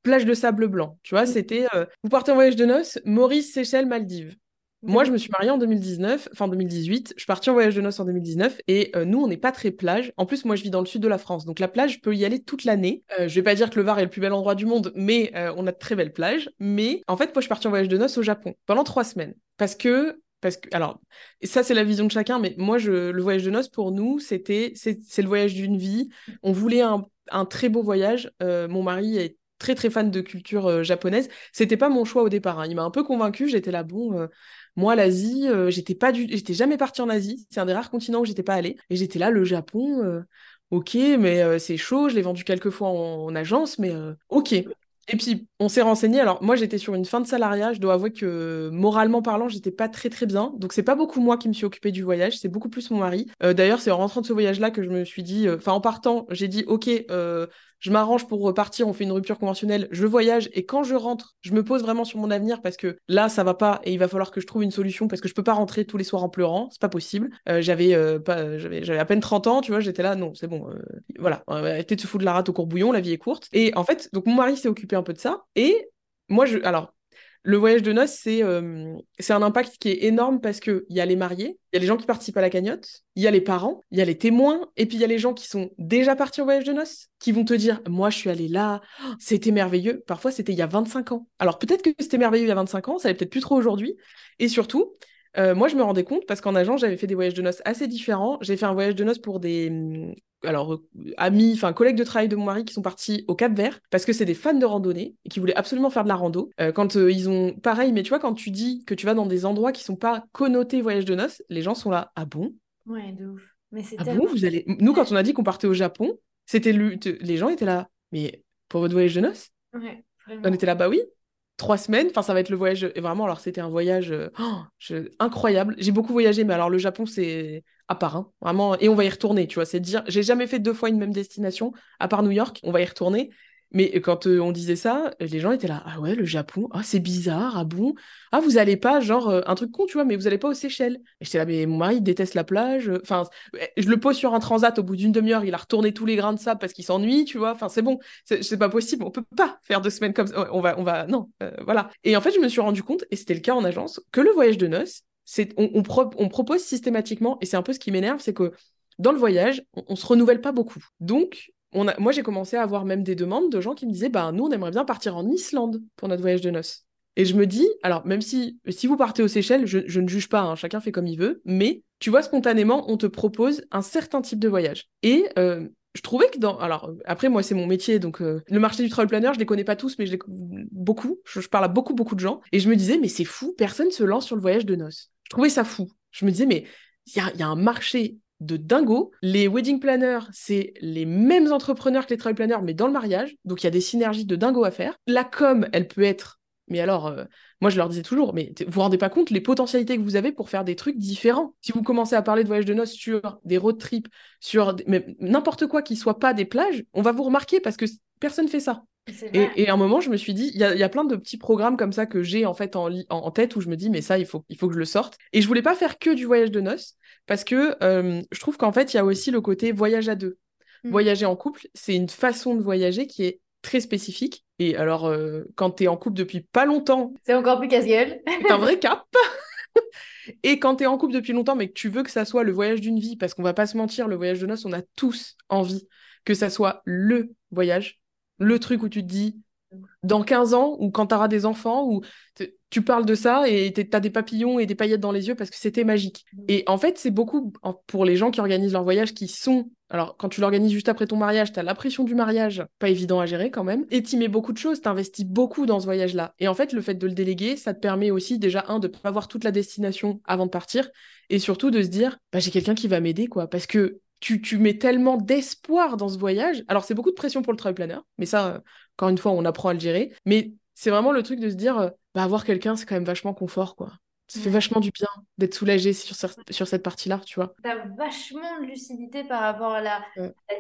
plage de sable blanc. Tu vois, mmh. c'était vous partez en voyage de noces, Maurice, Seychelles, Maldives. Moi, je me suis mariée en 2019, fin 2018. Je suis partie en voyage de noces en 2019 et euh, nous, on n'est pas très plage. En plus, moi, je vis dans le sud de la France, donc la plage, je peux y aller toute l'année. Euh, je vais pas dire que le Var est le plus bel endroit du monde, mais euh, on a de très belles plages. Mais en fait, moi, je suis partie en voyage de noces au Japon pendant trois semaines parce que parce que alors ça c'est la vision de chacun mais moi je le voyage de noces pour nous c'était c'est le voyage d'une vie on voulait un, un très beau voyage mon mari est très très fan de culture japonaise c'était pas mon choix au départ hein. il m'a un peu convaincu j'étais là bon moi, l'Asie, euh, j'étais pas du, j'étais jamais partie en Asie. C'est un des rares continents où j'étais pas allée. Et j'étais là, le Japon. Euh, ok, mais euh, c'est chaud. Je l'ai vendu quelques fois en, agence, mais ok. Et puis, on s'est renseigné. Alors, moi, j'étais sur une fin de salariat. Je dois avouer que, moralement parlant, j'étais pas très, très bien. Donc, c'est pas beaucoup moi qui me suis occupée du voyage. C'est beaucoup plus mon mari. D'ailleurs, c'est en rentrant de ce voyage-là que je me suis dit, enfin, en partant, j'ai dit, OK, je m'arrange pour repartir, on fait une rupture conventionnelle, je voyage et quand je rentre, je me pose vraiment sur mon avenir parce que là, ça va pas et il va falloir que je trouve une solution parce que je peux pas rentrer tous les soirs en pleurant, c'est pas possible. Euh, j'avais euh, pas, j'avais, à peine 30 ans, tu vois, j'étais là, non, c'est bon, euh, voilà, arrêtez de se foutre de la rate au courbouillon, la vie est courte. Et en fait, donc mon mari s'est occupé un peu de ça et moi, je, alors, le voyage de noces, c'est euh, c'est un impact qui est énorme parce qu'il y a les mariés, il y a les gens qui participent à la cagnotte, il y a les parents, il y a les témoins, et puis il y a les gens qui sont déjà partis au voyage de noces, qui vont te dire Moi, je suis allée là, c'était merveilleux. Parfois, c'était il y a 25 ans. Alors peut-être que c'était merveilleux il y a 25 ans, ça l'est peut-être plus trop aujourd'hui. Et surtout, euh, moi, je me rendais compte parce qu'en agent, j'avais fait des voyages de noces assez différents. J'ai fait un voyage de noces pour des hum, alors euh, amis, enfin collègues de travail de mon mari qui sont partis au Cap Vert parce que c'est des fans de randonnée et qui voulaient absolument faire de la rando. Euh, quand ils ont pareil, mais tu vois quand tu dis que tu vas dans des endroits qui sont pas connotés voyage de noces, les gens sont là ah bon? Ouais, de ouf. Mais c'est ah bon? Vous allez nous quand on a dit qu'on partait au Japon, c'était les gens étaient là mais pour votre voyage de noces? Ouais. On était là bah oui trois semaines. Enfin, ça va être le voyage. Et vraiment, alors, c'était un voyage euh, oh, incroyable. J'ai beaucoup voyagé, mais alors, le Japon, c'est à part. Hein, vraiment. Et on va y retourner, tu vois. C'est dire, j'ai jamais fait deux fois une même destination, à part New York. On va y retourner. Mais quand euh, on disait ça, les gens étaient là, ah ouais, le Japon, ah c'est bizarre, ah bon, ah vous allez pas, genre, euh, un truc con, tu vois, mais vous allez pas aux Seychelles. Et j'étais là, mais mon mari déteste la plage, enfin, je le pose sur un transat, au bout d'une demi-heure, il a retourné tous les grains de sable parce qu'il s'ennuie, tu vois, enfin, c'est bon, c'est pas possible, on peut pas faire deux semaines comme ça, on va, on va, non, euh, voilà. Et en fait, je me suis rendu compte, et c'était le cas en agence, que le voyage de noces, c'est, on, on, propose systématiquement, et c'est un peu ce qui m'énerve, c'est que dans le voyage, on, on se renouvelle pas beaucoup. Donc, moi, j'ai commencé à avoir même des demandes de gens qui me disaient bah, Nous, on aimerait bien partir en Islande pour notre voyage de noces. Et je me dis, alors, même si, si vous partez aux Seychelles, je, ne juge pas, hein, chacun fait comme il veut, mais tu vois, spontanément, on te propose un certain type de voyage. Et euh, je trouvais que dans. Alors, après, moi, c'est mon métier, donc euh, le marché du travel planner, je les connais pas tous, mais je les beaucoup. Je, parle à beaucoup, beaucoup de gens. Et je me disais, mais c'est fou, personne se lance sur le voyage de noces. Je trouvais ça fou. Je me disais, mais il y y a, un marché de dingo. Les wedding planners, c'est les mêmes entrepreneurs que les travel planners, mais dans le mariage. Donc il y a des synergies de dingo à faire. La com, elle peut être. Mais alors, euh, moi je leur disais toujours, mais vous vous rendez pas compte les potentialités que vous avez pour faire des trucs différents. Si vous commencez à parler de voyage de noces sur des road trips, sur n'importe quoi qui soit pas des plages, on va vous remarquer parce que personne fait ça. Et, à un moment, je me suis dit, il y a, plein de petits programmes comme ça que j'ai en fait en, en, tête où je me dis, mais ça, il faut, il faut que je le sorte. Et je voulais pas faire que du voyage de noces parce que euh, je trouve qu'en fait, il y a aussi le côté voyage à deux. Mmh. Voyager en couple, c'est une façon de voyager qui est très spécifique. Et alors, euh, quand tu es en couple depuis pas longtemps, c'est encore plus casse-gueule. c'est un vrai cap. Et quand tu es en couple depuis longtemps, mais que tu veux que ça soit le voyage d'une vie, parce qu'on va pas se mentir, le voyage de noces, on a tous envie que ça soit le voyage le truc où tu te dis, dans 15 ans, ou quand tu auras des enfants, ou tu parles de ça et tu as des papillons et des paillettes dans les yeux parce que c'était magique. Mm. Et en fait, c'est beaucoup pour les gens qui organisent leur voyage qui sont. Alors, quand tu l'organises juste après ton mariage, tu as la pression du mariage, pas évident à gérer quand même. Et tu mets beaucoup de choses, tu investis beaucoup dans ce voyage-là. Et en fait, le fait de le déléguer, ça te permet aussi, déjà, un, de pas voir toute la destination avant de partir, et surtout de se dire, bah, j'ai quelqu'un qui va m'aider, quoi. Parce que tu, mets tellement d'espoir dans ce voyage. Alors, c'est beaucoup de pression pour le travel planner, mais ça, encore une fois, on apprend à le gérer. Mais c'est vraiment le truc de se dire, euh, bah, avoir quelqu'un, c'est quand même vachement confort, quoi. Ça fait vachement du bien d'être soulagé sur, sur cette partie-là, tu vois. T'as vachement de lucidité par rapport à la,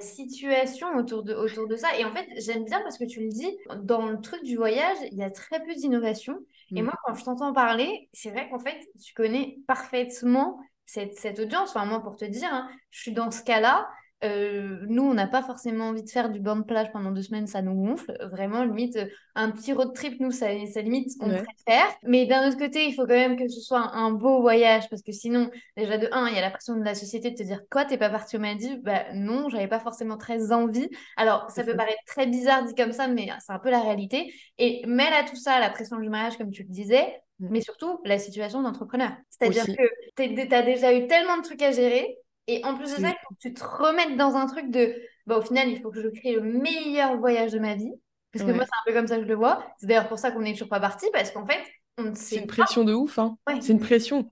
situation autour de, autour de ça. Et en fait, j'aime bien parce que tu le dis, dans le truc du voyage, il y a très peu d'innovation. Et mm. moi, quand je t'entends parler, c'est vrai qu'en fait, tu connais parfaitement cette, cette audience. Enfin, moi, pour te dire, hein, je suis dans ce cas-là. Euh, nous, on n'a pas forcément envie de faire du banc de plage pendant deux semaines, ça nous gonfle. Vraiment, limite, un petit road trip, nous, ça, ça limite ce qu'on préfère. Mais d'un autre côté, il faut quand même que ce soit un, beau voyage, parce que sinon, déjà de un, il y a la pression de la société de te dire quoi, t'es pas parti au Maldives? Bah non, j'avais pas forcément très envie. Alors, ça peut paraître très bizarre dit comme ça, mais c'est un peu la réalité. Et mêle à tout ça la pression du mariage, comme tu le disais, Mm. mais surtout la situation d'entrepreneur. C'est-à-dire que tu as déjà eu tellement de trucs à gérer, et en plus de ça, il faut que tu te remettes dans un truc de, bah, au final, il faut que je crée le meilleur voyage de ma vie. Parce que moi, c'est un peu comme ça que je le vois. C'est d'ailleurs pour ça qu'on n'est toujours pas parti, parce qu'en fait, on C'est une pression de ouf, hein. C'est une pression.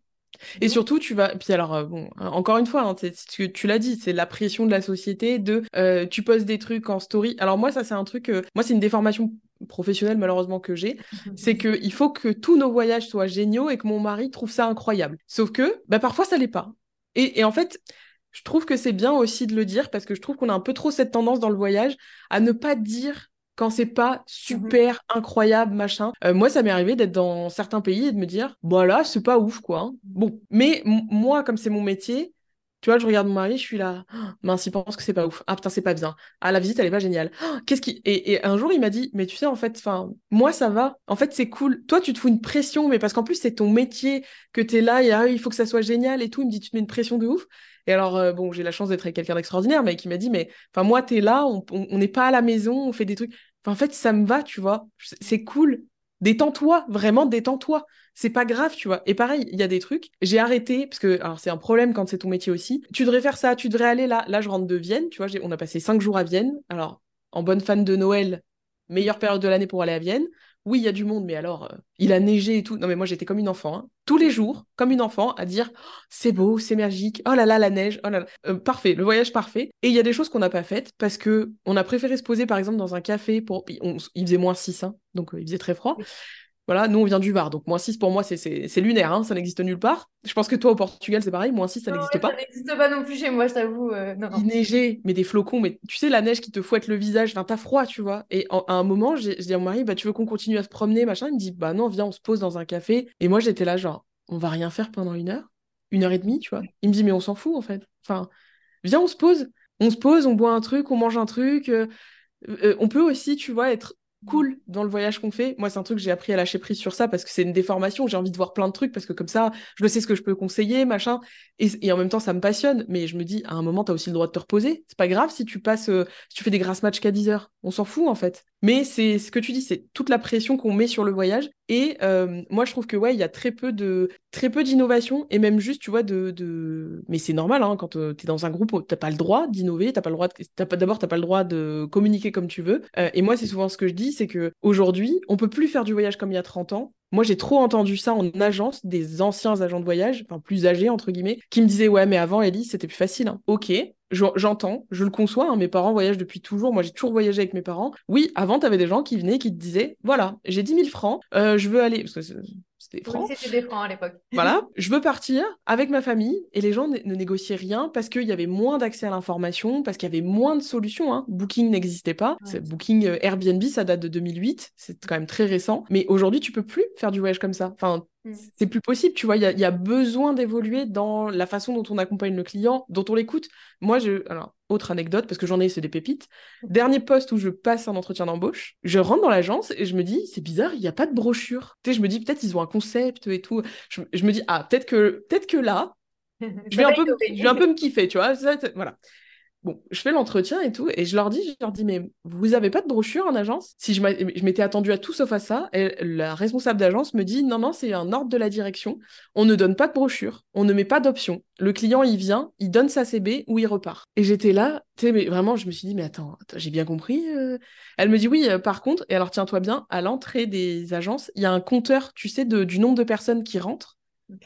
Et surtout, tu vas. Puis alors, euh, bon, encore une fois, hein, tu, tu l'as dit, c'est la pression de la société de euh, tu poses des trucs en story. Alors, moi, ça, c'est un truc. Euh, moi, c'est une déformation professionnelle, malheureusement, que j'ai. c'est qu'il faut que tous nos voyages soient géniaux et que mon mari trouve ça incroyable. Sauf que, bah, parfois, ça l'est pas. Et, et en fait, Je trouve que c'est bien aussi de le dire parce que je trouve qu'on a un peu trop cette tendance dans le voyage à ne pas dire quand c'est pas mhm. super incroyable machin. Euh, moi, ça m'est arrivé d'être dans certains pays et de me dire, voilà, c'est pas ouf quoi. Hein. Bon, mais moi, comme c'est mon métier, tu vois, je regarde mon mari, je suis là, oh, mince, il pense que c'est pas ouf. Ah putain, c'est pas bien. Ah, la visite, elle est pas géniale. Qu'est-ce qui. Et, un jour, il m'a dit, mais tu sais, en fait, moi, ça va. En fait, c'est cool. Toi, tu te fous une pression, mais parce qu'en plus, c'est ton métier, que t'es là, et ah, il faut que ça soit génial et tout. Il me dit, tu te mets une pression de ouf. Et alors, euh, bon, j'ai la chance d'être avec quelqu'un d'extraordinaire, mais qui m'a dit, mais enfin, moi, t'es là, on n'est pas à la maison, on fait des trucs. En fait, ça me va, tu vois. C'est cool. Détends-toi, vraiment, détends-toi c'est pas grave, tu vois. Et pareil, il y a des trucs, j'ai arrêté, parce que c'est un problème quand c'est ton métier aussi. Tu devrais faire ça, tu devrais aller là. Là, je rentre de Vienne, tu vois, on a passé cinq jours à Vienne. Alors, en bonne fan de Noël, meilleure période de l'année pour aller à Vienne. Oui, il y a du monde, mais alors, euh, il a neigé et tout. Non, mais moi, j'étais comme une enfant, hein. tous les jours, comme une enfant, à dire oh, c'est beau, c'est magique, oh là là, la neige, oh là. Euh, parfait, le voyage parfait. Et il y a des choses qu'on n'a pas faites parce que on a préféré se poser, par exemple, dans un café pour. Il faisait moins 6, hein, donc euh, il faisait très froid. Voilà, nous on vient du Var, donc moins 6 pour moi c'est lunaire, hein, ça n'existe nulle part. Je pense que toi au Portugal c'est pareil, moins 6 ça n'existe pas. Ça n'existe pas non plus chez moi, je t'avoue. Euh, Il neigeait, mais des flocons, mais tu sais la neige qui te fouette le visage, enfin t'as froid, tu vois. Et à un moment, je dis à mon mari, bah tu veux qu'on continue à se promener, machin. Il me dit, bah non, viens, on se pose dans un café. Et moi j'étais là, genre, on va rien faire pendant une heure, une heure et demie, tu vois. Il me dit, mais on s'en fout en fait. Enfin, viens, on se pose. On se pose, on boit un truc, on mange un truc. Euh, euh, on peut aussi, tu vois, être cool dans le voyage qu'on fait. Moi, c'est un truc que j'ai appris à lâcher prise sur ça parce que c'est une déformation. J'ai envie de voir plein de trucs parce que comme ça, je sais ce que je peux conseiller, machin. Et, en même temps, ça me passionne. Mais je me dis, à un moment, tu as aussi le droit de te reposer. C'est pas grave si tu passes, euh, si tu fais des grasses matchs qu'à 10 heures. On s'en fout, en fait. Mais c'est ce que tu dis, c'est toute la pression qu'on met sur le voyage. Et euh, moi, je trouve que ouais, il y a très peu de très peu d'innovation et même juste, tu vois, de, de... mais c'est normal hein, quand euh, tu es dans un groupe, t'as pas le droit d'innover, t'as pas le droit, d'abord t'as pas le droit de communiquer comme tu veux. Et moi, c'est souvent ce que je dis, c'est que aujourd'hui, on peut plus faire du voyage comme il y a 30 ans. Moi, j'ai trop entendu ça en agence, des anciens agents de voyage, enfin plus âgés entre guillemets, qui me disaient ouais, mais avant, Ellie, c'était plus facile. Hein. Ok, j'entends, je le conçois, hein, mes parents voyagent depuis toujours, moi j'ai toujours voyagé avec mes parents. Oui, avant, tu avais des gens qui venaient, qui te disaient, voilà, j'ai 10 000 francs, euh, je veux aller, c'était francs. Oui, c'était des francs à l'époque. Voilà, je veux partir avec ma famille, et les gens ne négociaient rien parce qu'il y avait moins d'accès à l'information, parce qu'il y avait moins de solutions. Hein. Booking n'existait pas. Booking euh, Airbnb, ça date de 2008, c'est quand même très récent. Mais aujourd'hui, tu peux plus faire du voyage comme ça. Enfin. C'est plus possible, tu vois. Il y, a, besoin d'évoluer dans la façon dont on accompagne le client, dont on l'écoute. Moi, je. Alors, autre anecdote, parce que j'en ai, c'est des pépites. Dernier poste où je passe un entretien d'embauche, je rentre dans l'agence et je me dis, c'est bizarre, il n'y a pas de brochure. Tu sais, je me dis, peut-être ils ont un concept et tout. Je, me dis, ah, peut-être que, peut que là, je vais, un peu, je vais un peu me kiffer, tu vois. voilà. Bon, je fais l'entretien et tout, et je leur dis, je leur dis, mais vous avez pas de brochure en agence? Si je m'étais attendu à tout sauf à ça, et la responsable d'agence me dit, non, non, c'est un ordre de la direction, on ne donne pas de brochure, on ne met pas d'option. Le client, il vient, il donne sa CB ou il repart. Et j'étais là, tu sais, mais vraiment, je me suis dit, mais attends, j'ai bien compris. Euh. Elle me dit, oui, euh, par contre, et alors tiens-toi bien, à l'entrée des agences, il y a un compteur, tu sais, de, du nombre de personnes qui rentrent.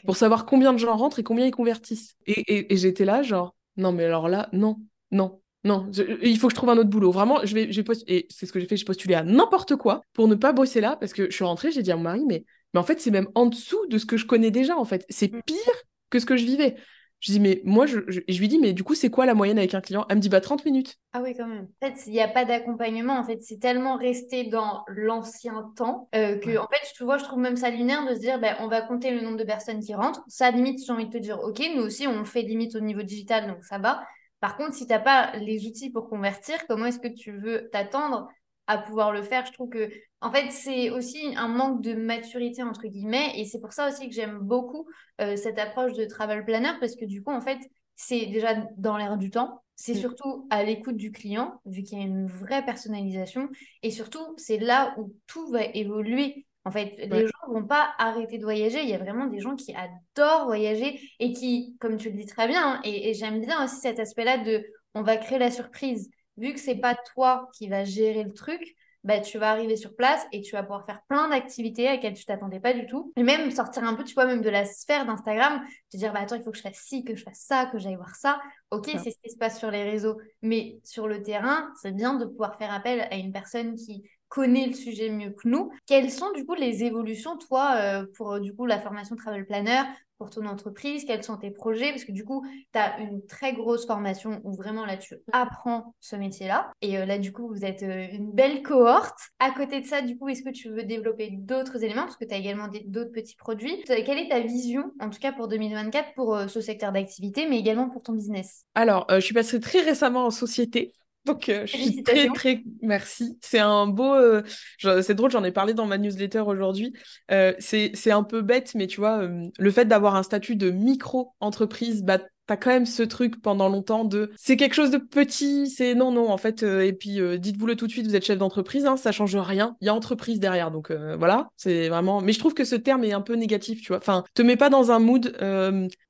Pour savoir combien de gens rentrent et combien ils convertissent. et, et j'étais là, genre, non, mais alors là, non, non, non, il faut que je trouve un autre boulot. Vraiment, je vais, et c'est ce que j'ai fait, j'ai postulé à n'importe quoi pour ne pas bosser là, parce que je suis rentrée, j'ai dit à mon mari, mais, mais en fait, c'est même en dessous de ce que je connais déjà, en fait. C'est mm. pire que ce que je vivais. Je dis, mais moi, je, je, lui dis, mais du coup, c'est quoi la moyenne avec un client? Elle me dit, bah 30 minutes. Ah oui, quand même. En fait, il n'y a pas d'accompagnement. En fait, c'est tellement resté dans l'ancien temps euh, que, en fait, tu vois, je trouve même ça lunaire de se dire, bah, on va compter le nombre de personnes qui rentrent. Ça, limite, j'ai envie de te dire, ok, nous aussi, on fait limite au niveau digital, donc ça va. Par contre, si tu n'as pas les outils pour convertir, comment est-ce que tu veux t'attendre à pouvoir le faire? Je trouve que, en fait, c'est aussi un manque de maturité, entre guillemets. Et c'est pour ça aussi que j'aime beaucoup euh, cette approche de travel planner, parce que du coup, en fait, c'est déjà dans l'air du temps. C'est mm. surtout à l'écoute du client, vu qu'il y a une vraie personnalisation. Et surtout, c'est là où tout va évoluer. En fait, les gens vont pas arrêter de voyager. Il y a vraiment des gens qui adorent voyager et qui, comme tu le dis très bien, hein, et, j'aime bien aussi cet aspect-là de on va créer la surprise. Vu que c'est pas toi qui vas gérer le truc, bah, tu vas arriver sur place et tu vas pouvoir faire plein d'activités à laquelle tu t'attendais pas du tout. Et même sortir un peu, tu vois, même de la sphère d'Instagram, te dire, bah attends, il faut que je fasse ci, que je fasse ça, que j'aille voir ça. Ok, c'est ce qui se passe sur les réseaux, mais sur le terrain, c'est bien de pouvoir faire appel à une personne qui connaît le sujet mieux que nous. Quelles sont du coup les évolutions, toi, euh, pour du coup la formation Travel Planner pour ton entreprise? Quels sont tes projets? Parce que du coup, tu as une très grosse formation où vraiment là, tu apprends ce métier-là. Et euh, là, du coup, vous êtes euh, une belle cohorte. À côté de ça, du coup, est-ce que tu veux développer d'autres éléments? Parce que tu as également d'autres petits produits. Quelle est ta vision, en tout cas pour 2024, pour ce secteur d'activité, mais également pour ton business? Alors, je suis passée très récemment en société. Donc, euh, je suis très, très. Merci. C'est un beau. Euh, c'est drôle, j'en ai parlé dans ma newsletter aujourd'hui. Euh, c'est un peu bête, mais tu vois, le fait d'avoir un statut de micro-entreprise, bah, t'as quand même ce truc pendant longtemps de c'est quelque chose de petit, c'est non, non, en fait, euh, et puis euh, dites-vous le tout de suite, vous êtes chef d'entreprise, hein, ça change rien, il y a entreprise derrière, donc euh, voilà, c'est vraiment. Mais je trouve que ce terme est un peu négatif, tu vois. Enfin, te mets pas dans un mood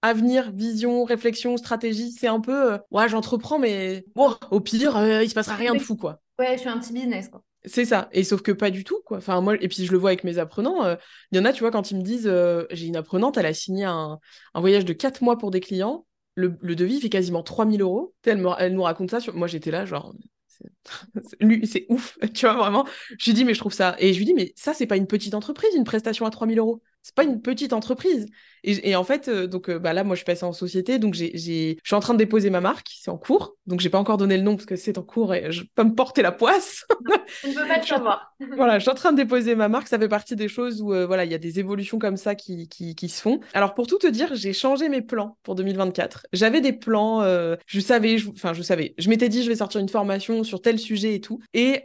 avenir, vision, réflexion, stratégie, c'est un peu ouais, j'entreprends, mais au pire, il se passera rien de fou, quoi. Ouais, je suis un petit business, quoi. C'est ça. Et sauf que pas du tout, quoi. Enfin, moi, et puis je le vois avec mes apprenants. Il y en a, tu vois, quand ils me disent, j'ai une apprenante, elle a signé un, un voyage de 4 mois pour des clients le, devis fait quasiment 3000 euros. Elle, nous raconte ça. Moi, j'étais là, genre, c'est ouf, tu vois, vraiment. Je lui dis, mais je trouve ça. Et je lui dis, mais ça, c'est pas une petite entreprise, une prestation à 3000 euros c'est pas une petite entreprise. Et, en fait, euh, donc euh, bah là, moi, je suis passée en société, donc j'ai, je suis en train de déposer ma marque, c'est en cours. Donc, j'ai pas encore donné le nom parce que c'est en cours et je peux me porter la poisse. Je ne veux pas le savoir. voilà, je suis en train de déposer ma marque. Ça fait partie des choses où, euh, voilà, il y a des évolutions comme ça qui, qui, qui, se font. Alors, pour tout te dire, j'ai changé mes plans pour 2024. J'avais des plans, je savais, enfin, je, savais. Je m'étais dit, je vais sortir une formation sur tel sujet et tout. Et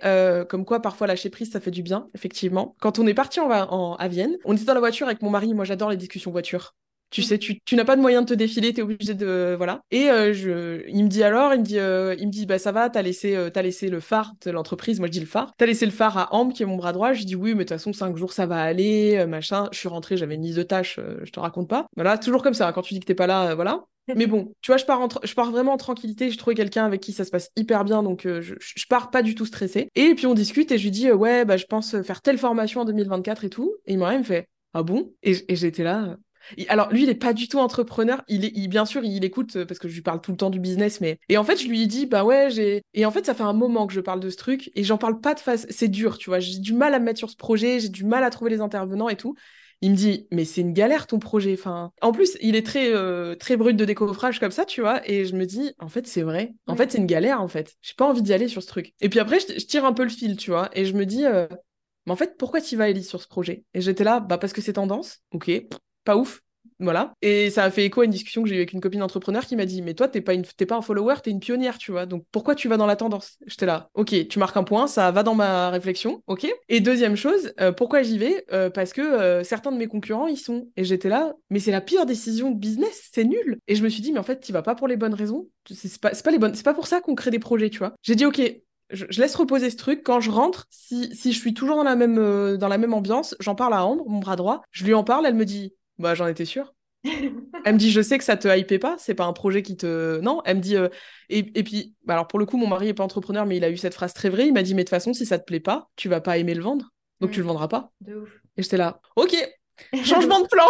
comme quoi, parfois, lâcher prise, ça fait du bien, effectivement. Quand on est parti en, en, à Vienne, on était dans la voiture avec mon mari, moi j'adore les discussions voiture. Tu sais, tu, tu n'as pas de moyen de te défiler, tu es obligé de. Voilà. Et euh, je, il me dit alors, il me dit, euh, il me dit bah ça va, t'as laissé, euh, as laissé le phare de l'entreprise, moi je dis le phare. T'as laissé le phare à Ambre, qui est mon bras droit. Je dis oui, mais de toute façon, cinq jours ça va aller, machin. Je suis rentrée, j'avais une liste de tâches, je te raconte pas. Voilà, toujours comme ça, hein, quand tu dis que t'es pas là, voilà. Mais bon, tu vois, je pars, je pars vraiment en tranquillité. J'ai trouvé quelqu'un avec qui ça se passe hyper bien, donc je, je, pars pas du tout stressée. Et puis on discute et je lui dis, ouais, bah je pense faire telle formation en 2024 et tout. Et il m'a me fait, ah bon? Et, j'étais là. Alors lui, il est pas du tout entrepreneur. Il est, bien sûr, il écoute euh, parce que je lui parle tout le temps du business, mais et en fait, je lui dis bah ouais, j'ai et en fait, ça fait un moment que je parle de ce truc et j'en parle pas de face. C'est dur, tu vois. J'ai du mal à me mettre sur ce projet, j'ai du mal à trouver les intervenants et tout. Il me dit mais c'est une galère ton projet. Enfin, en plus, il est très euh, très brut de décoffrage comme ça, tu vois. Et je me dis en fait c'est vrai. En fait, c'est une galère en fait. J'ai pas envie d'y aller sur ce truc. Et puis après, je, tire un peu le fil, tu vois. Et je me dis euh, mais en fait, pourquoi tu vas, Ellie, sur ce projet? Et j'étais là, bah parce que c'est tendance. Ok, pas ouf. Voilà. Et ça a fait écho à une discussion que j'ai eue avec une copine entrepreneur qui m'a dit Mais toi, t'es pas, une... pas un follower, t'es une pionnière, tu vois. Donc pourquoi tu vas dans la tendance? J'étais là. Ok, tu marques un point, ça va dans ma réflexion. Ok. Et deuxième chose, euh, pourquoi j'y vais? Euh, Parce que euh, certains de mes concurrents y sont. Et j'étais là. Mais c'est la pire décision de business, c'est nul. Et je me suis dit Mais en fait, tu vas pas pour les bonnes raisons. C'est pas, pas, les bonnes... pas pour ça qu'on crée des projets, tu vois. J'ai dit Ok, je, laisse reposer ce truc. Quand je rentre, si, si je suis toujours dans la même, euh, dans la même ambiance, j'en parle à Ambre, mon bras droit. Je lui en parle, elle me dit Bah, j'en étais sûre. elle me dit Je sais que ça te hype pas, c'est pas un projet qui te. Non, elle me dit. Euh, et, et, puis, bah alors pour le coup, mon mari est pas entrepreneur, mais il a eu cette phrase très vraie. Il m'a dit Mais de toute façon, si ça te plaît pas, tu vas pas aimer le vendre. Donc tu le vendras pas. De ouf. Et j'étais là Ok, changement de plan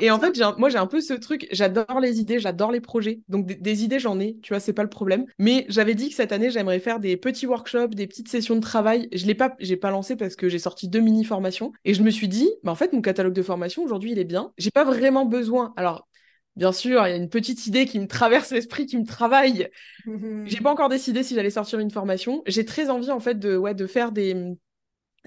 et, en fait, moi, j'ai un peu ce truc, j'adore les idées, j'adore les projets. Donc, des, idées, j'en ai, tu vois, c'est pas le problème. Mais j'avais dit que cette année, j'aimerais faire des petits workshops, des petites sessions de travail. Je l'ai pas, j'ai pas lancé parce que j'ai sorti deux mini-formations. Et je me suis dit, bah, en fait, mon catalogue de formation, aujourd'hui, il est bien. J'ai pas vraiment besoin. Alors, Bien sûr, il y a une petite idée qui me traverse l'esprit, qui me travaille. J'ai pas encore décidé si j'allais sortir une formation. J'ai très envie en fait de, ouais, de faire des,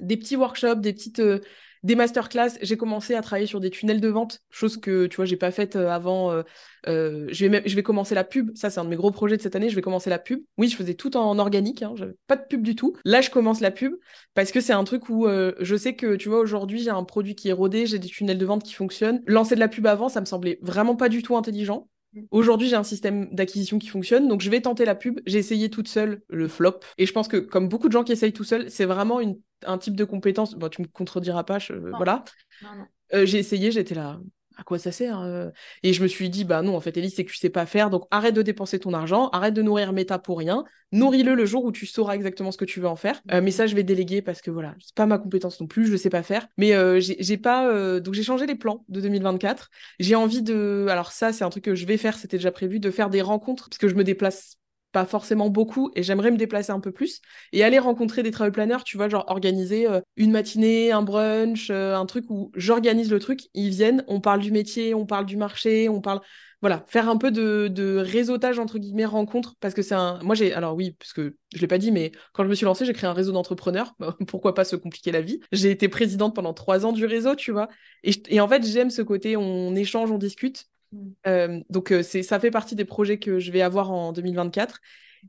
des petits workshops, des petites, euh, des masterclass, j'ai commencé à travailler sur des tunnels de vente, chose que tu vois, j'ai pas faite euh, avant. Euh, euh, je, vais commencer la pub, ça c'est un de mes gros projets de cette année, je vais commencer la pub. Oui, je faisais tout en organique, hein, j'avais pas de pub du tout. Là, je commence la pub parce que c'est un truc où je sais que tu vois, aujourd'hui, j'ai un produit qui est rodé, j'ai des tunnels de vente qui fonctionnent. Lancer de la pub avant, ça me semblait vraiment pas du tout intelligent. Aujourd'hui, j'ai un système d'acquisition qui fonctionne, donc je vais tenter la pub. J'ai essayé toute seule le flop, et je pense que comme beaucoup de gens qui essayent tout seul, c'est vraiment une, un type de compétence. Bon, tu me contrediras pas, voilà. Euh, j'ai essayé, j'étais là à quoi ça sert euh Et je me suis dit, bah non, en fait, Elise, c'est que tu sais pas faire, donc arrête de dépenser ton argent, arrête de nourrir Meta pour rien, nourris-le le jour où tu sauras exactement ce que tu veux en faire. Euh, mais ça, je vais déléguer parce que voilà, c'est pas ma compétence non plus, je sais pas faire. Mais euh, j'ai pas, donc j'ai changé les plans de 2024. J'ai envie de, alors ça, c'est un truc que je vais faire, c'était déjà prévu, de faire des rencontres, parce que je me déplace pas forcément beaucoup et j'aimerais me déplacer un peu plus et aller rencontrer des travel planners, tu vois, genre organiser euh, une matinée, un brunch, euh, un truc où j'organise le truc, ils viennent, on parle du métier, on parle du marché, on parle voilà, faire un peu de, réseautage entre guillemets rencontre parce que c'est un moi j'ai alors oui parce que je l'ai pas dit mais quand je me suis lancée j'ai créé un réseau d'entrepreneurs. Pourquoi pas se compliquer la vie? J'ai été présidente pendant trois ans du réseau tu vois. Et, et en fait j'aime ce côté on échange on discute euh, donc euh, c'est ça fait partie des projets que je vais avoir en 2024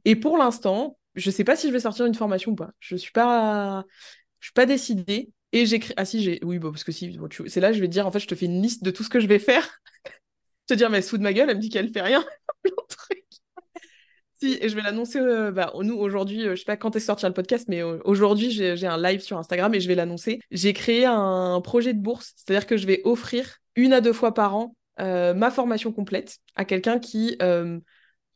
et pour l'instant je sais pas si je vais sortir une formation ou pas je suis pas je suis pas décidée et j'écris ah si j'ai oui bah, parce que si c'est là je vais te dire en fait je te fais une liste de tout ce que je vais faire te dire, mais elle de ma gueule, elle me dit qu'elle fait rien. si, et je vais l'annoncer, euh, bah, nous, aujourd'hui, euh, je sais pas quand est sorti le podcast, mais aujourd'hui, j'ai un live sur Instagram et je vais l'annoncer. J'ai créé un projet de bourse, c'est-à-dire que je vais offrir une à deux fois par an ma formation complète à quelqu'un qui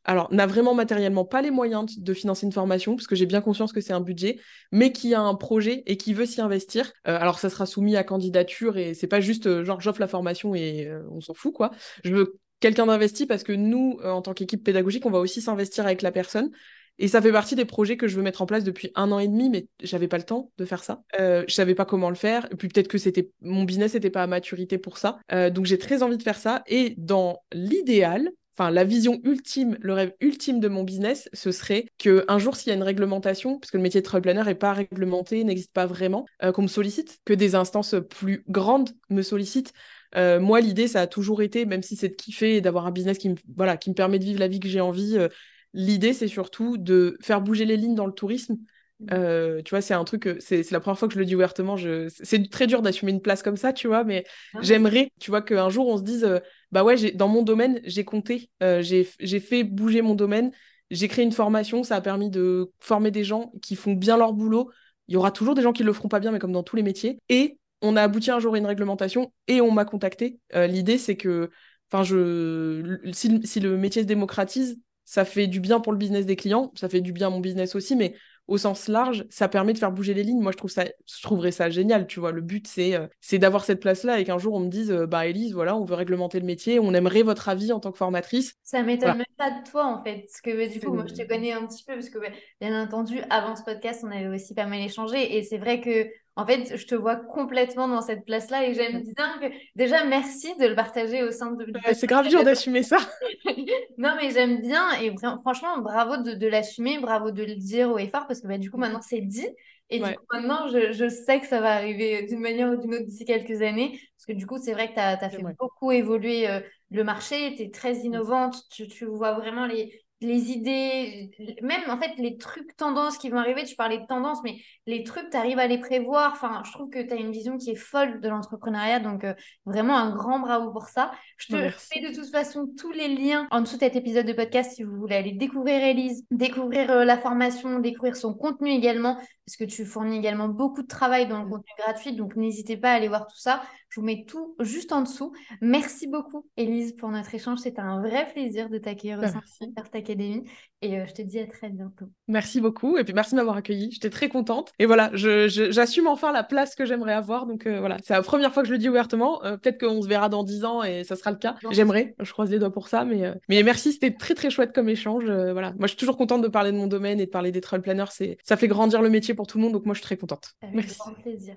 alors n'a vraiment matériellement pas les moyens de financer une formation, parce que j'ai bien conscience que c'est un budget, mais qui a un projet et qui veut s'y investir. Euh, alors ça sera soumis à candidature et c'est pas juste euh, genre j'offre la formation et euh, on s'en fout quoi. Je veux quelqu'un d'investi parce que nous, en tant qu'équipe pédagogique, on va aussi s'investir avec la personne. Et ça fait partie des projets que je veux mettre en place depuis un an et demi, mais j'avais pas le temps de faire ça. Euh, je savais pas comment le faire. Et puis peut-être que c'était mon business n'était pas à maturité pour ça. donc j'ai très envie de faire ça. Et dans l'idéal, enfin la vision ultime, le rêve ultime de mon business, ce serait que un jour s'il y a une réglementation, parce que le métier de travel planner n'est pas réglementé, n'existe pas vraiment, euh, qu'on me sollicite, que des instances plus grandes me sollicitent. Euh, moi, l'idée, ça a toujours été, même si c'est de kiffer et d'avoir un business qui me, voilà, qui me permet de vivre la vie que j'ai envie, euh, l'idée, c'est surtout de faire bouger les lignes dans le tourisme. Mmh. tu vois, c'est un truc, c'est la première fois que je le dis ouvertement. C'est très dur d'assumer une place comme ça, tu vois, mais ah j'aimerais, tu vois, qu'un jour on se dise, bah ouais, dans mon domaine, j'ai compté, euh, j'ai fait bouger mon domaine, j'ai créé une formation, ça a permis de former des gens qui font bien leur boulot. Il y aura toujours des gens qui le feront pas bien, mais comme dans tous les métiers. Et on a abouti un jour à une réglementation et on m'a contacté. Euh, l'idée, c'est que, enfin, je, si, si, le métier se démocratise, ça fait du bien pour le business des clients, ça fait du bien à mon business aussi, mais au sens large, ça permet de faire bouger les lignes. Moi, je trouve ça, je trouverais ça génial, tu vois. Le but, c'est euh, d'avoir cette place-là et qu'un jour, on me dise, euh, bah, Elise, voilà, on veut réglementer le métier, on aimerait votre avis en tant que formatrice. Ça m'étonne même pas de toi, en fait. Parce que, du coup, moi, je te connais un petit peu, parce que, bien entendu, avant ce podcast, on avait aussi pas mal échangé. Et c'est vrai que en fait, je te vois complètement dans cette place-là et j'aime bien que déjà merci de le partager au sein de. c'est grave dur d'assumer ça. non, mais j'aime bien et franchement, bravo de, l'assumer, bravo de le dire au effort parce que bah, du coup, maintenant c'est dit. Et du coup, maintenant, je, sais que ça va arriver d'une manière ou d'une autre d'ici quelques années. Parce que du coup, c'est vrai que tu as, fait beaucoup évoluer euh, le marché, tu es très innovante, tu, tu vois vraiment les, les idées, même en fait les trucs tendances qui vont arriver, tu parlais de tendances, mais les trucs, tu arrives à les prévoir. Enfin, je trouve que tu as une vision qui est folle de l'entrepreneuriat, donc euh, vraiment un grand bravo pour ça. Je te fais de toute façon tous les liens en dessous de cet épisode de podcast si vous voulez aller découvrir Elise, découvrir euh, la formation, découvrir son contenu également, parce que tu fournis également beaucoup de travail dans le contenu gratuit, donc n'hésitez pas à aller voir tout ça. Je vous mets tout juste en dessous. Merci beaucoup, Elise, pour notre échange. C'était un vrai plaisir de t'accueillir au sein de Academy. Et euh, je te dis à très bientôt. Merci beaucoup. Et puis merci de m'avoir accueilli. J'étais très contente. Et voilà, j'assume enfin la place que j'aimerais avoir. Donc euh, voilà, c'est la première fois que je le dis ouvertement. Euh, peut-être qu'on se verra dans dix ans et ça sera le cas. J'aimerais. Je croise les doigts pour ça. Mais, mais merci, c'était très très chouette comme échange. voilà. Moi, je suis toujours contente de parler de mon domaine et de parler des trail planners. Ça fait grandir le métier pour tout le monde. Donc moi, je suis très contente. Avec merci. grand plaisir.